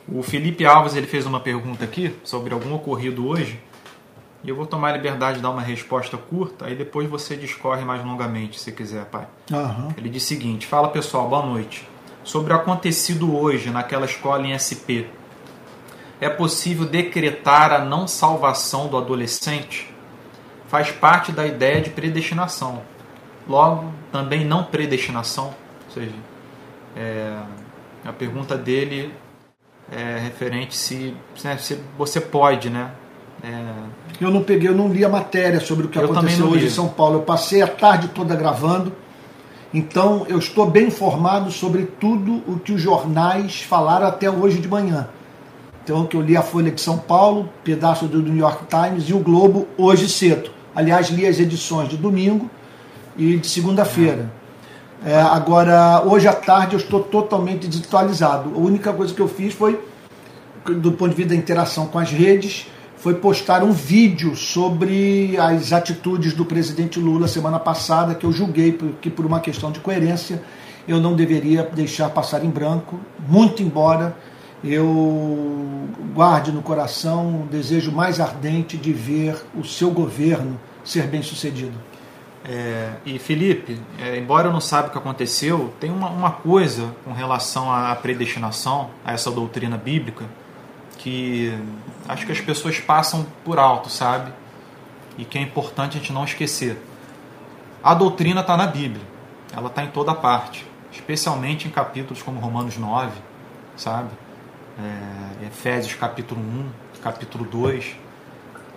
O Felipe Alves ele fez uma pergunta aqui sobre algum ocorrido hoje. E eu vou tomar a liberdade de dar uma resposta curta, aí depois você discorre mais longamente, se quiser, pai. Uhum. Ele diz o seguinte: Fala pessoal, boa noite. Sobre o acontecido hoje naquela escola em SP, é possível decretar a não salvação do adolescente? Faz parte da ideia de predestinação. Logo, também não predestinação, ou seja, é, a pergunta dele é referente se, né, se você pode, né? É... Eu não peguei, eu não li a matéria sobre o que eu aconteceu hoje em São Paulo. Eu passei a tarde toda gravando, então eu estou bem informado sobre tudo o que os jornais falaram até hoje de manhã. Então que eu li a Folha de São Paulo, pedaço do New York Times e o Globo hoje cedo. Aliás, li as edições de domingo e de segunda-feira. É, agora, hoje à tarde eu estou totalmente desatualizado. A única coisa que eu fiz foi, do ponto de vista da interação com as redes, foi postar um vídeo sobre as atitudes do presidente Lula semana passada, que eu julguei que por uma questão de coerência eu não deveria deixar passar em branco, muito embora eu guarde no coração o desejo mais ardente de ver o seu governo ser bem sucedido. É, e Felipe, é, embora eu não saiba o que aconteceu, tem uma, uma coisa com relação à predestinação, a essa doutrina bíblica, que acho que as pessoas passam por alto, sabe? E que é importante a gente não esquecer. A doutrina está na Bíblia, ela está em toda parte, especialmente em capítulos como Romanos 9, sabe? É, Efésios capítulo 1, capítulo 2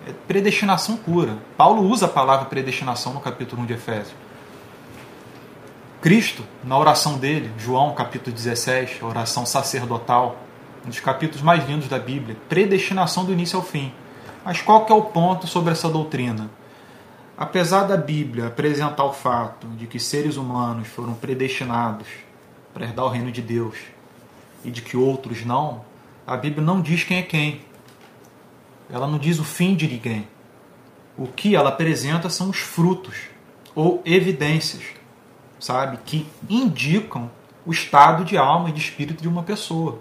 é predestinação pura. Paulo usa a palavra predestinação no capítulo 1 de Efésios. Cristo, na oração dele, João capítulo 16, a oração sacerdotal, um dos capítulos mais lindos da Bíblia, predestinação do início ao fim. Mas qual que é o ponto sobre essa doutrina? Apesar da Bíblia apresentar o fato de que seres humanos foram predestinados para herdar o reino de Deus e de que outros não, a Bíblia não diz quem é quem. Ela não diz o fim de ninguém. O que ela apresenta são os frutos ou evidências, sabe, que indicam o estado de alma e de espírito de uma pessoa.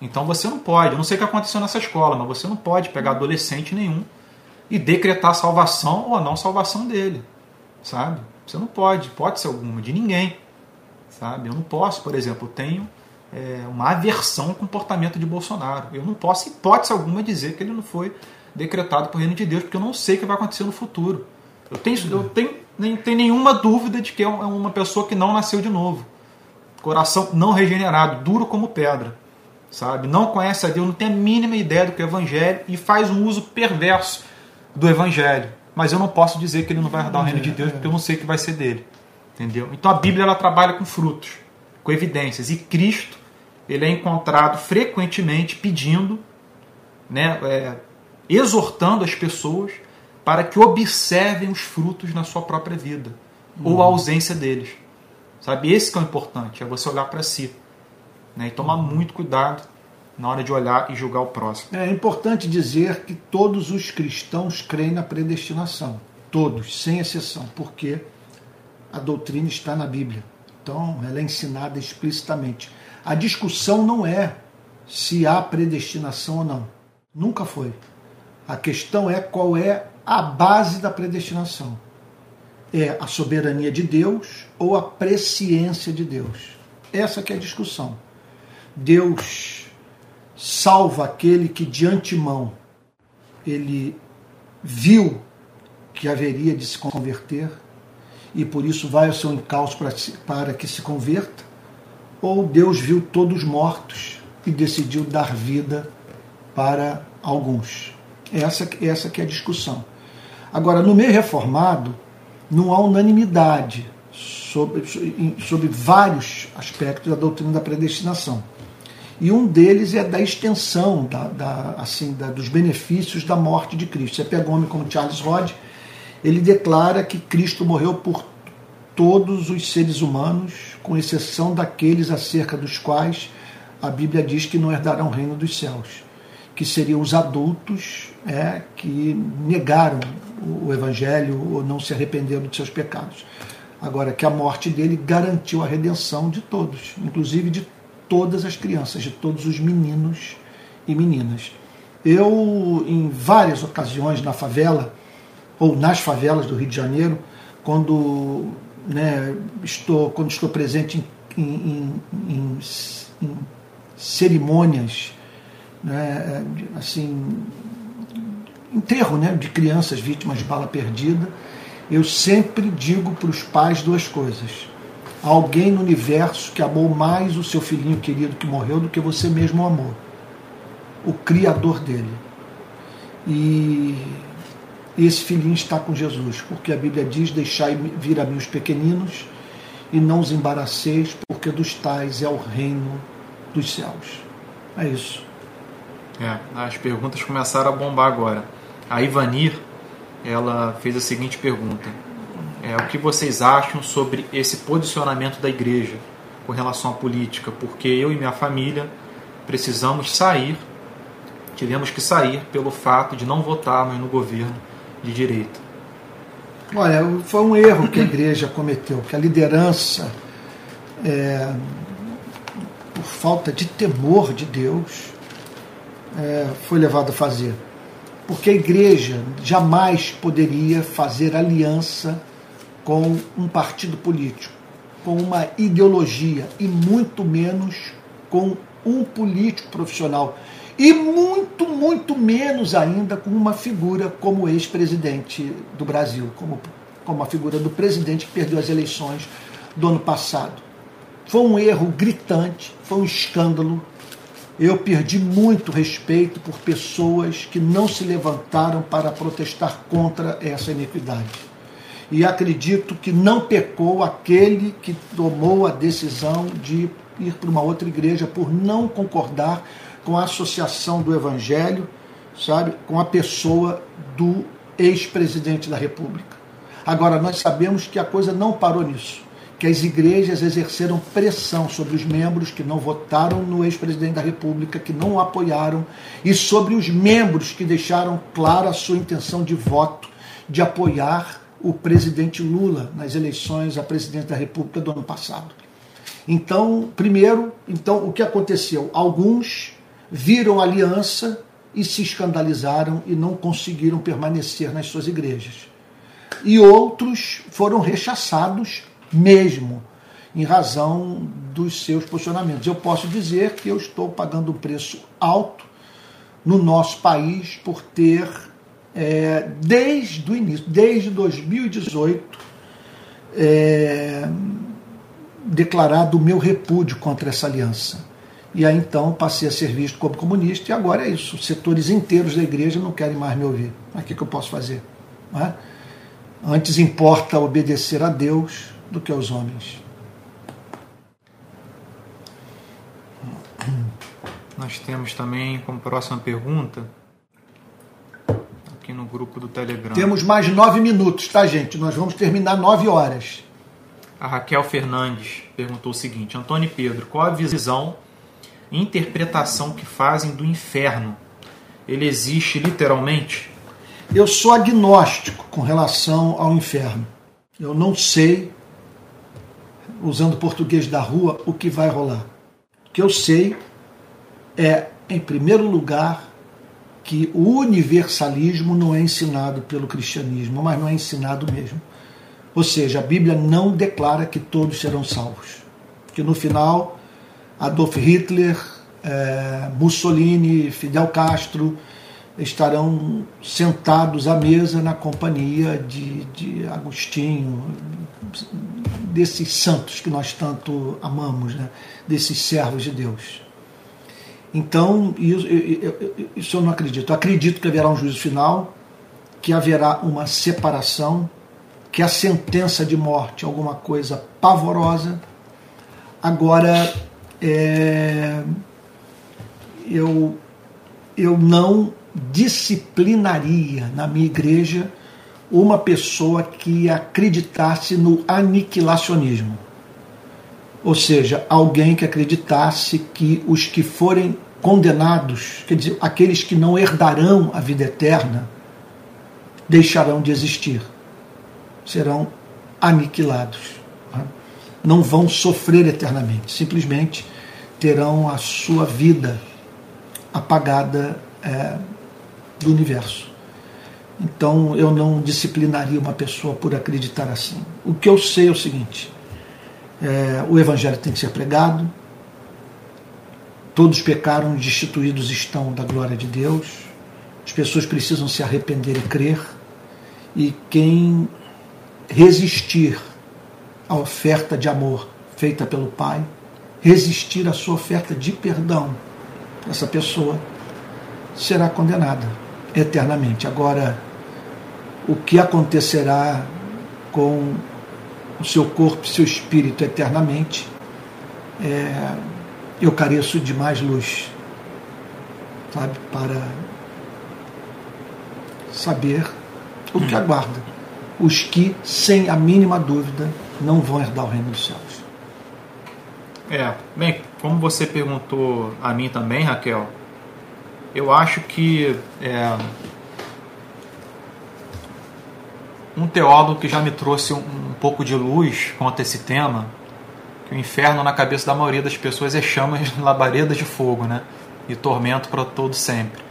Então você não pode, eu não sei o que aconteceu nessa escola, mas você não pode pegar adolescente nenhum e decretar salvação ou a não salvação dele, sabe? Você não pode, pode ser alguma, de ninguém, sabe? Eu não posso, por exemplo, tenho é, uma aversão ao comportamento de Bolsonaro. Eu não posso, hipótese alguma, dizer que ele não foi decretado por reino de Deus, porque eu não sei o que vai acontecer no futuro. Eu tenho, eu tenho, nem tenho nenhuma dúvida de que é, é uma pessoa que não nasceu de novo. Coração não regenerado, duro como pedra. Sabe? Não conhece a Deus, não tem a mínima ideia do que é o Evangelho e faz um uso perverso do Evangelho. Mas eu não posso dizer que ele não vai herdar o reino de Deus, porque eu não sei o que vai ser dele. Entendeu? Então a Bíblia ela trabalha com frutos, com evidências. E Cristo ele é encontrado frequentemente pedindo, né, é, exortando as pessoas para que observem os frutos na sua própria vida ou a ausência deles. Sabe, esse que é o importante, é você olhar para si né, e tomar muito cuidado na hora de olhar e julgar o próximo. É importante dizer que todos os cristãos creem na predestinação, todos, sem exceção, porque a doutrina está na Bíblia. Então, ela é ensinada explicitamente. A discussão não é se há predestinação ou não. Nunca foi. A questão é qual é a base da predestinação. É a soberania de Deus ou a presciência de Deus? Essa que é a discussão. Deus salva aquele que de antemão ele viu que haveria de se converter e por isso vai ao seu encalço para, que se converta ou Deus viu todos mortos e decidiu dar vida para alguns. Essa, essa que é a discussão. Agora, no meio reformado, não há unanimidade sobre, sobre vários aspectos da doutrina da predestinação. E um deles é da extensão da, da, assim, da, dos benefícios da morte de Cristo. Você pega um homem como Charles Rod, ele declara que Cristo morreu por todos os seres humanos, com exceção daqueles acerca dos quais a Bíblia diz que não herdarão o reino dos céus, que seriam os adultos é, que negaram o Evangelho ou não se arrependeram de seus pecados. Agora, que a morte dele garantiu a redenção de todos, inclusive de todas as crianças, de todos os meninos e meninas. Eu, em várias ocasiões na favela, ou nas favelas do Rio de Janeiro, quando, né, estou, quando estou presente em, em, em, em cerimônias, né, assim, enterro né, de crianças vítimas de bala perdida, eu sempre digo para os pais duas coisas alguém no universo que amou mais o seu filhinho querido que morreu do que você mesmo amou. O Criador dele. E esse filhinho está com Jesus, porque a Bíblia diz: Deixai vir a mim os pequeninos e não os embaraceis, porque dos tais é o reino dos céus. É isso. É, as perguntas começaram a bombar agora. A Ivanir, ela fez a seguinte pergunta: é, o que vocês acham sobre esse posicionamento da igreja com relação à política, porque eu e minha família precisamos sair, tivemos que sair pelo fato de não votarmos no governo de direita. Olha, foi um erro que a igreja cometeu, que a liderança, é, por falta de temor de Deus, é, foi levada a fazer. Porque a igreja jamais poderia fazer aliança com um partido político, com uma ideologia e muito menos com um político profissional e muito, muito menos ainda com uma figura como ex-presidente do Brasil, como, como a figura do presidente que perdeu as eleições do ano passado. Foi um erro gritante, foi um escândalo. Eu perdi muito respeito por pessoas que não se levantaram para protestar contra essa iniquidade e acredito que não pecou aquele que tomou a decisão de ir para uma outra igreja por não concordar com a associação do evangelho, sabe, com a pessoa do ex-presidente da República. Agora nós sabemos que a coisa não parou nisso, que as igrejas exerceram pressão sobre os membros que não votaram no ex-presidente da República, que não o apoiaram, e sobre os membros que deixaram clara a sua intenção de voto, de apoiar o presidente Lula nas eleições a presidente da República do ano passado. Então, primeiro, então o que aconteceu? Alguns viram aliança e se escandalizaram e não conseguiram permanecer nas suas igrejas. E outros foram rechaçados mesmo em razão dos seus posicionamentos. Eu posso dizer que eu estou pagando um preço alto no nosso país por ter é, desde o início, desde 2018, é, declarado o meu repúdio contra essa aliança. E aí então passei a ser visto como comunista, e agora é isso. Setores inteiros da igreja não querem mais me ouvir. Mas o que, que eu posso fazer? É? Antes importa obedecer a Deus do que aos homens. Nós temos também como próxima pergunta grupo do Telegram. Temos mais nove minutos, tá, gente? Nós vamos terminar nove horas. A Raquel Fernandes perguntou o seguinte: Antônio e Pedro, qual a visão e interpretação que fazem do inferno? Ele existe literalmente? Eu sou agnóstico com relação ao inferno. Eu não sei, usando português da rua, o que vai rolar. O que eu sei é, em primeiro lugar, que o universalismo não é ensinado pelo cristianismo, mas não é ensinado mesmo. Ou seja, a Bíblia não declara que todos serão salvos. Que no final, Adolf Hitler, é, Mussolini, Fidel Castro estarão sentados à mesa na companhia de, de Agostinho, desses santos que nós tanto amamos, né? desses servos de Deus. Então, isso, isso eu não acredito. Acredito que haverá um juízo final, que haverá uma separação, que a sentença de morte é alguma coisa pavorosa. Agora, é, eu, eu não disciplinaria na minha igreja uma pessoa que acreditasse no aniquilacionismo. Ou seja, alguém que acreditasse que os que forem condenados, quer dizer, aqueles que não herdarão a vida eterna, deixarão de existir, serão aniquilados. Né? Não vão sofrer eternamente, simplesmente terão a sua vida apagada é, do universo. Então eu não disciplinaria uma pessoa por acreditar assim. O que eu sei é o seguinte: é, o evangelho tem que ser pregado, todos pecaram, destituídos estão da glória de Deus, as pessoas precisam se arrepender e crer, e quem resistir à oferta de amor feita pelo Pai, resistir à sua oferta de perdão, essa pessoa será condenada eternamente. Agora, o que acontecerá com o seu corpo e seu espírito eternamente, é, eu careço de mais luz, sabe, para saber o que aguarda. Os que, sem a mínima dúvida, não vão herdar o reino dos céus. É, bem, como você perguntou a mim também, Raquel, eu acho que é, um teólogo que já me trouxe um, um pouco de luz quanto a esse tema, que o inferno na cabeça da maioria das pessoas é chamas, labaredas de fogo, né? E tormento para todo sempre.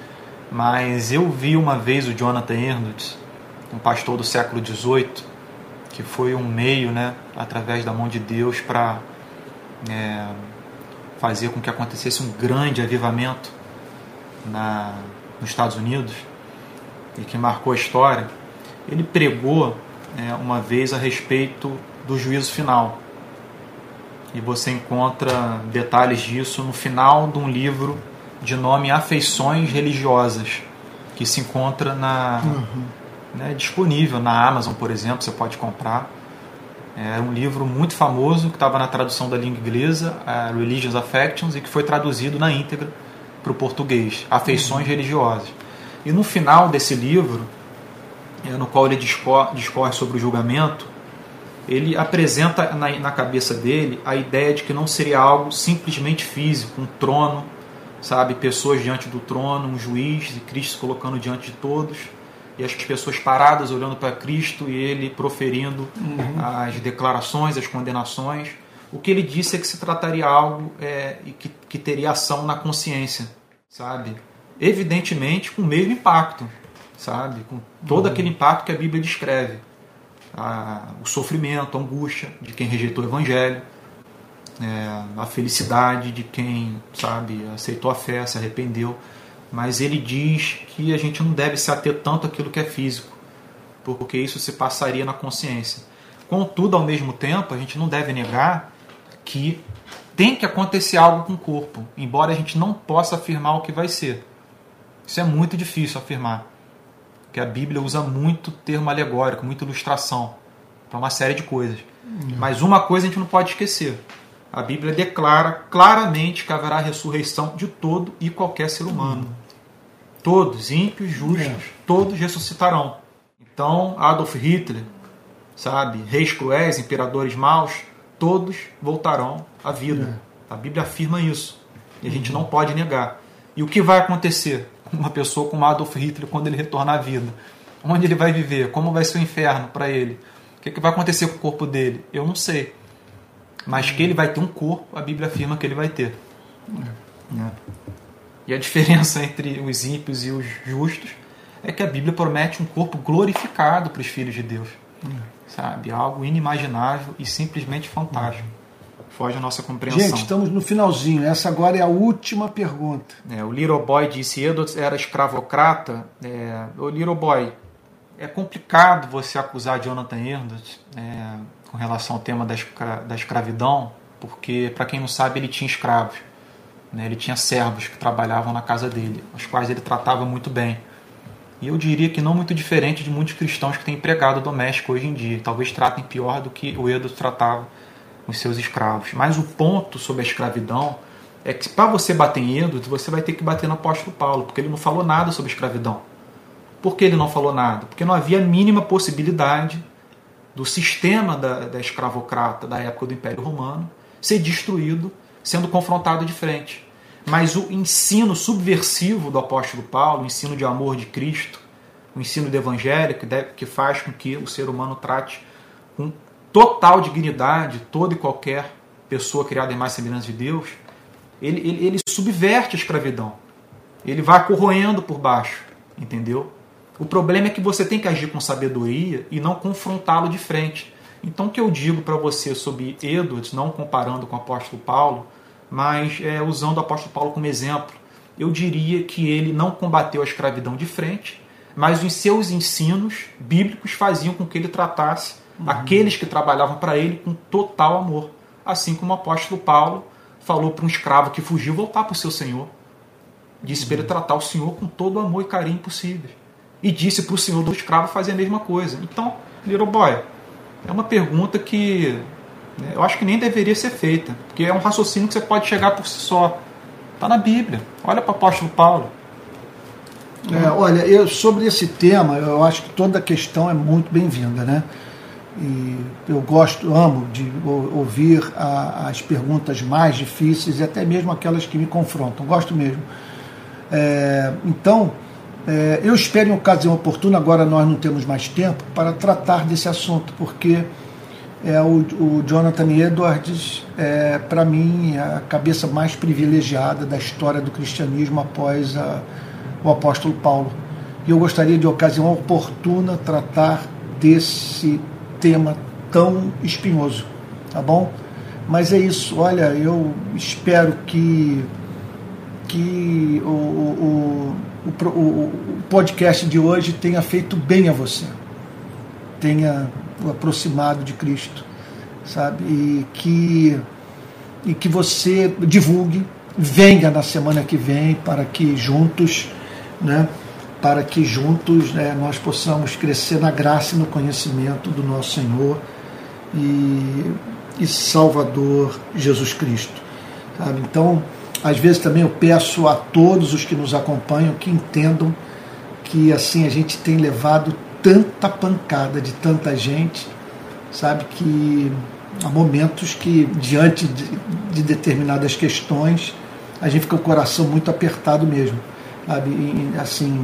Mas eu vi uma vez o Jonathan Edwards, um pastor do século XVIII, que foi um meio, né, através da mão de Deus para é, fazer com que acontecesse um grande avivamento na, nos Estados Unidos e que marcou a história. Ele pregou é, uma vez a respeito do juízo final. E você encontra detalhes disso no final de um livro de nome Afeições Religiosas, que se encontra na, uhum. né, disponível na Amazon, por exemplo, você pode comprar. É um livro muito famoso que estava na tradução da língua inglesa, Religious Affections, e que foi traduzido na íntegra para o português, Afeições uhum. Religiosas. E no final desse livro, no qual ele discorre, discorre sobre o julgamento, ele apresenta na, na, cabeça dele a ideia de que não seria algo simplesmente físico, um trono, sabe, pessoas diante do trono, um juiz e Cristo se colocando diante de todos e as pessoas paradas olhando para Cristo e ele proferindo uhum. as declarações, as condenações. O que ele disse é que se trataria algo é, que, que teria ação na consciência, sabe? Evidentemente com o mesmo impacto, sabe? Com todo uhum. aquele impacto que a Bíblia descreve. A, o sofrimento, a angústia de quem rejeitou o Evangelho, é, a felicidade de quem, sabe, aceitou a fé, se arrependeu. Mas ele diz que a gente não deve se ater tanto àquilo que é físico, porque isso se passaria na consciência. Contudo, ao mesmo tempo, a gente não deve negar que tem que acontecer algo com o corpo, embora a gente não possa afirmar o que vai ser. Isso é muito difícil afirmar, porque a Bíblia usa muito termo alegórico, muita ilustração para uma série de coisas. Uhum. Mas uma coisa a gente não pode esquecer: a Bíblia declara claramente que haverá ressurreição de todo e qualquer ser humano. Uhum. Todos, ímpios, justos, é. todos ressuscitarão. Então, Adolf Hitler, sabe, reis cruéis, imperadores maus, todos voltarão à vida. É. A Bíblia afirma isso. E a gente não pode negar. E o que vai acontecer uma pessoa como Adolf Hitler quando ele retornar à vida? Onde ele vai viver? Como vai ser o inferno para ele? O que, que vai acontecer com o corpo dele? Eu não sei. Mas que ele vai ter um corpo, a Bíblia afirma que ele vai ter. É. É. E a diferença entre os ímpios e os justos é que a Bíblia promete um corpo glorificado para os filhos de Deus. É sabe? Algo inimaginável e simplesmente fantástico. Foge a nossa compreensão. Gente, estamos no finalzinho. Essa agora é a última pergunta. É, o Little Boy disse: Edwards era escravocrata. É, o Little Boy, é complicado você acusar Jonathan Edwards é, com relação ao tema da, escra da escravidão, porque, para quem não sabe, ele tinha escravos. Né? Ele tinha servos que trabalhavam na casa dele, os quais ele tratava muito bem. E eu diria que não muito diferente de muitos cristãos que têm empregado doméstico hoje em dia. Talvez tratem pior do que o Edo tratava os seus escravos. Mas o ponto sobre a escravidão é que para você bater em Edo, você vai ter que bater no apóstolo Paulo, porque ele não falou nada sobre escravidão. Por que ele não falou nada? Porque não havia a mínima possibilidade do sistema da, da escravocrata da época do Império Romano ser destruído sendo confrontado de frente. Mas o ensino subversivo do apóstolo Paulo, o ensino de amor de Cristo, o ensino do evangelho, que faz com que o ser humano trate com total dignidade toda e qualquer pessoa criada em mais semelhança de Deus, ele, ele, ele subverte a escravidão. Ele vai corroendo por baixo, entendeu? O problema é que você tem que agir com sabedoria e não confrontá-lo de frente. Então, o que eu digo para você sobre Edwards, não comparando com o apóstolo Paulo, mas é, usando o apóstolo Paulo como exemplo, eu diria que ele não combateu a escravidão de frente, mas os seus ensinos bíblicos faziam com que ele tratasse uhum. aqueles que trabalhavam para ele com total amor. Assim como o apóstolo Paulo falou para um escravo que fugiu voltar para o seu senhor. Disse uhum. para ele tratar o senhor com todo o amor e carinho possível. E disse para o senhor do escravo fazer a mesma coisa. Então, Little Boy, é uma pergunta que né, eu acho que nem deveria ser feita, porque é um raciocínio que você pode chegar por si só. Está na Bíblia. Olha para o apóstolo Paulo. É, olha, eu, sobre esse tema, eu acho que toda a questão é muito bem-vinda, né? E eu gosto, amo de ouvir a, as perguntas mais difíceis e até mesmo aquelas que me confrontam. Gosto mesmo. É, então, é, eu espero em ocasião oportuna, agora nós não temos mais tempo, para tratar desse assunto, porque é o, o Jonathan Edwards, é, para mim, é a cabeça mais privilegiada da história do cristianismo após a, o apóstolo Paulo. E eu gostaria de ocasião oportuna tratar desse tema tão espinhoso, tá bom? Mas é isso, olha, eu espero que, que o, o, o, o podcast de hoje tenha feito bem a você, tenha o aproximado de Cristo, sabe? E que, e que você divulgue, venha na semana que vem para que juntos, né? Para que juntos né, nós possamos crescer na graça e no conhecimento do nosso Senhor e, e Salvador Jesus Cristo. Sabe? Então, às vezes também eu peço a todos os que nos acompanham que entendam que assim a gente tem levado tanta pancada de tanta gente, sabe que há momentos que diante de, de determinadas questões a gente fica com o coração muito apertado mesmo sabe? Assim,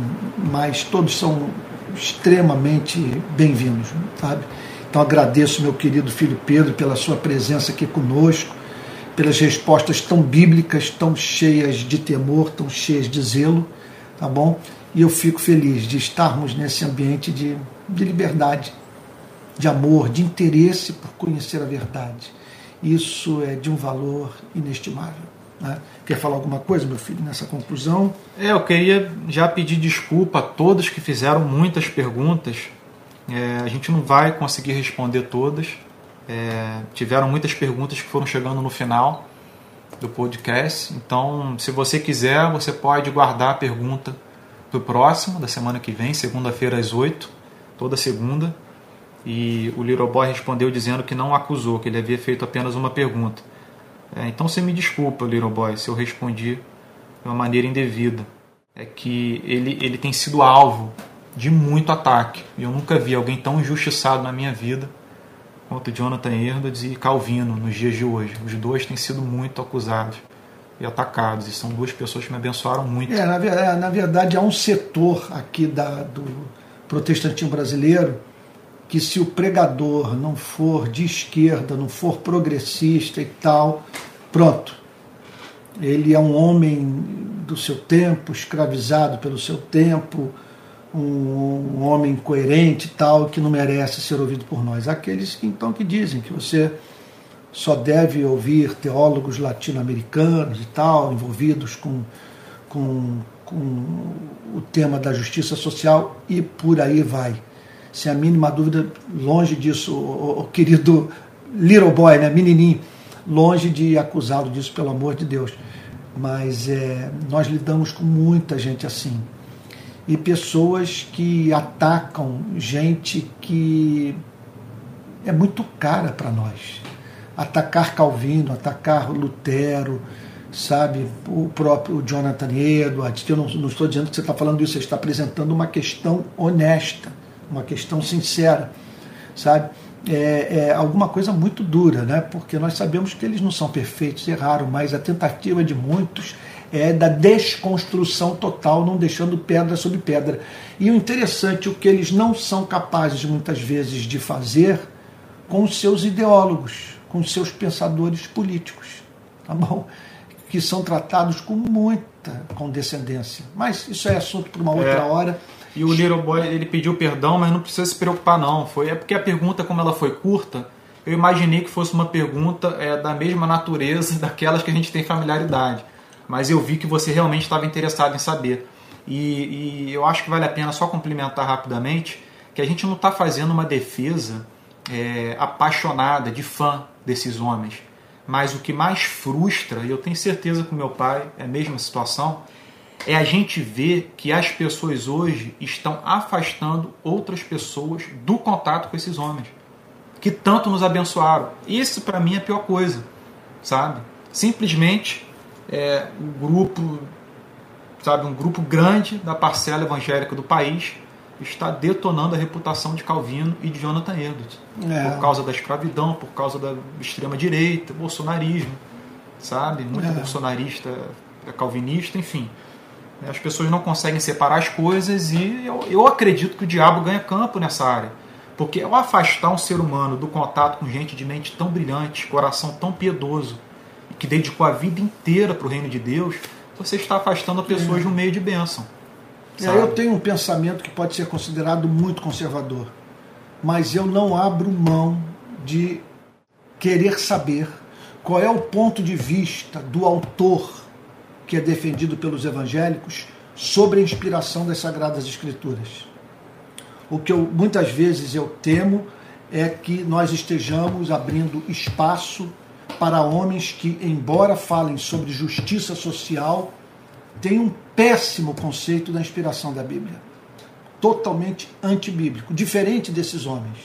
mas todos são extremamente bem-vindos, sabe? Então agradeço meu querido filho Pedro pela sua presença aqui conosco, pelas respostas tão bíblicas, tão cheias de temor, tão cheias de zelo, tá bom? E eu fico feliz de estarmos nesse ambiente de, de liberdade, de amor, de interesse por conhecer a verdade. Isso é de um valor inestimável. Né? Quer falar alguma coisa, meu filho, nessa conclusão? É, eu queria já pedir desculpa a todos que fizeram muitas perguntas. É, a gente não vai conseguir responder todas. É, tiveram muitas perguntas que foram chegando no final do podcast. Então, se você quiser, você pode guardar a pergunta do próximo, da semana que vem, segunda-feira às 8, toda segunda. E o Little Boy respondeu dizendo que não acusou, que ele havia feito apenas uma pergunta. É, então você me desculpa, Little Boy, se eu respondi de uma maneira indevida. É que ele, ele tem sido alvo de muito ataque. E eu nunca vi alguém tão injustiçado na minha vida quanto Jonathan Edwards e Calvino nos dias de hoje. Os dois têm sido muito acusados e atacados. E são duas pessoas que me abençoaram muito. É, na, é, na verdade, há um setor aqui da, do protestantismo brasileiro que se o pregador não for de esquerda, não for progressista e tal, pronto. Ele é um homem do seu tempo, escravizado pelo seu tempo, um, homem coerente e tal, que não merece ser ouvido por nós. Aqueles que então que dizem que você só deve ouvir teólogos latino-americanos e tal, envolvidos com, com, com o tema da justiça social e por aí vai sem a mínima dúvida, longe disso, o, o querido little boy, né, menininho, longe de acusá-lo disso, pelo amor de Deus. mas é, nós lidamos com muita gente assim. E pessoas que atacam gente que é muito cara para nós. Atacar Calvino, atacar Lutero, sabe, o próprio Jonathan Edwards. Eu não, não estou dizendo que você está falando isso, você está apresentando uma questão honesta, uma questão sincera, sabe? É, é, alguma coisa muito dura, né? porque nós sabemos que eles não são perfeitos, erraram, mas a tentativa de muitos é da desconstrução total, não deixando pedra sobre pedra. E o interessante, o que eles não são capazes muitas vezes de fazer com os seus ideólogos, com os seus pensadores políticos, tá bom? Que são tratados com muita condescendência. Mas isso é assunto para uma outra é. hora. E o Little Boy ele pediu perdão, mas não precisa se preocupar não. Foi é porque a pergunta como ela foi curta, eu imaginei que fosse uma pergunta é, da mesma natureza daquelas que a gente tem familiaridade. Mas eu vi que você realmente estava interessado em saber. E, e eu acho que vale a pena só complementar rapidamente que a gente não está fazendo uma defesa é, apaixonada, de fã desses homens. Mas o que mais frustra, e eu tenho certeza que o meu pai é a mesma situação, é a gente ver que as pessoas hoje estão afastando outras pessoas do contato com esses homens, que tanto nos abençoaram. Isso para mim é a pior coisa, sabe? Simplesmente é, um grupo, sabe, um grupo grande da parcela evangélica do país está detonando a reputação de Calvino e de Jonathan Edwards. É. Por causa da escravidão, por causa da extrema-direita, bolsonarismo, sabe? Muito é. bolsonarista calvinista, enfim. As pessoas não conseguem separar as coisas e eu, eu acredito que o diabo ganha campo nessa área. Porque ao afastar um ser humano do contato com gente de mente tão brilhante, coração tão piedoso, que dedicou a vida inteira para o reino de Deus, você está afastando pessoas é. no meio de bênção. É, eu tenho um pensamento que pode ser considerado muito conservador, mas eu não abro mão de querer saber qual é o ponto de vista do autor que é defendido pelos evangélicos sobre a inspiração das sagradas escrituras. O que eu muitas vezes eu temo é que nós estejamos abrindo espaço para homens que, embora falem sobre justiça social, têm um péssimo conceito da inspiração da Bíblia. Totalmente antibíblico, diferente desses homens,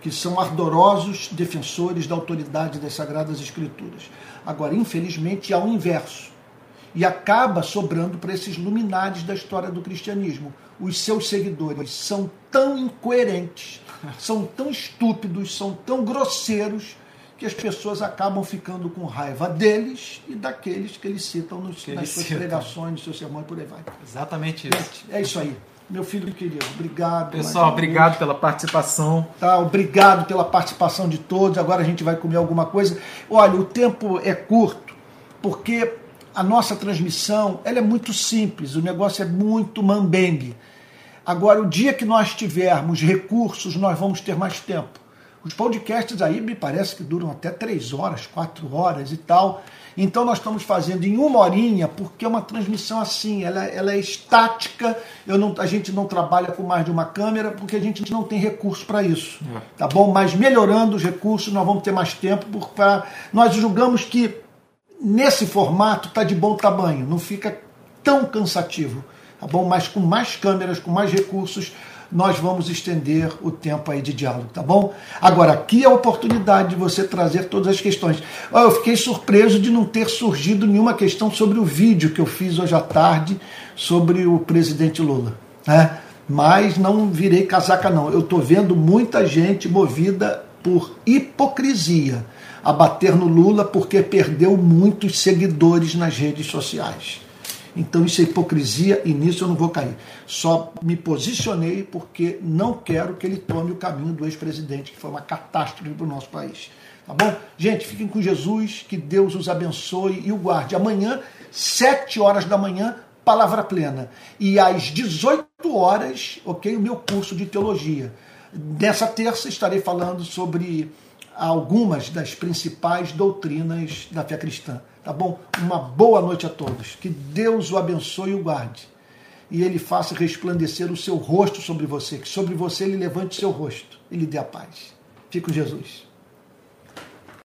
que são ardorosos defensores da autoridade das Sagradas Escrituras. Agora, infelizmente, há o inverso. E acaba sobrando para esses luminares da história do cristianismo. Os seus seguidores são tão incoerentes, são tão estúpidos, são tão grosseiros que as pessoas acabam ficando com raiva deles e daqueles que eles citam nos, que nas suas citam. pregações, nos seus sermões, por aí vai. Exatamente isso. Gente, é isso aí. Meu filho querido, obrigado. Pessoal, obrigado pela participação. Tá, obrigado pela participação de todos. Agora a gente vai comer alguma coisa. Olha, o tempo é curto, porque a nossa transmissão ela é muito simples, o negócio é muito mambembe. Agora, o dia que nós tivermos recursos, nós vamos ter mais tempo. Os podcasts aí me parece que duram até três horas, quatro horas e tal. Então nós estamos fazendo em uma horinha, porque é uma transmissão assim, ela, ela é estática, eu não, a gente não trabalha com mais de uma câmera, porque a gente não tem recurso para isso. É. Tá bom? Mas melhorando os recursos, nós vamos ter mais tempo, porque nós julgamos que nesse formato está de bom tamanho, não fica tão cansativo. Tá bom? Mas com mais câmeras, com mais recursos, nós vamos estender o tempo aí de diálogo, tá bom? Agora, aqui é a oportunidade de você trazer todas as questões. Eu fiquei surpreso de não ter surgido nenhuma questão sobre o vídeo que eu fiz hoje à tarde sobre o presidente Lula, né? Mas não virei casaca, não. Eu estou vendo muita gente movida por hipocrisia a bater no Lula porque perdeu muitos seguidores nas redes sociais. Então isso é hipocrisia e nisso eu não vou cair. Só me posicionei porque não quero que ele tome o caminho do ex-presidente, que foi uma catástrofe para o nosso país. Tá bom? Gente, fiquem com Jesus, que Deus os abençoe e o guarde. Amanhã, 7 horas da manhã, palavra plena. E às 18 horas, ok, o meu curso de teologia. Nessa terça estarei falando sobre algumas das principais doutrinas da fé cristã. Tá bom? Uma boa noite a todos. Que Deus o abençoe e o guarde. E ele faça resplandecer o seu rosto sobre você. Que sobre você ele levante o seu rosto e lhe dê a paz. Fique com Jesus.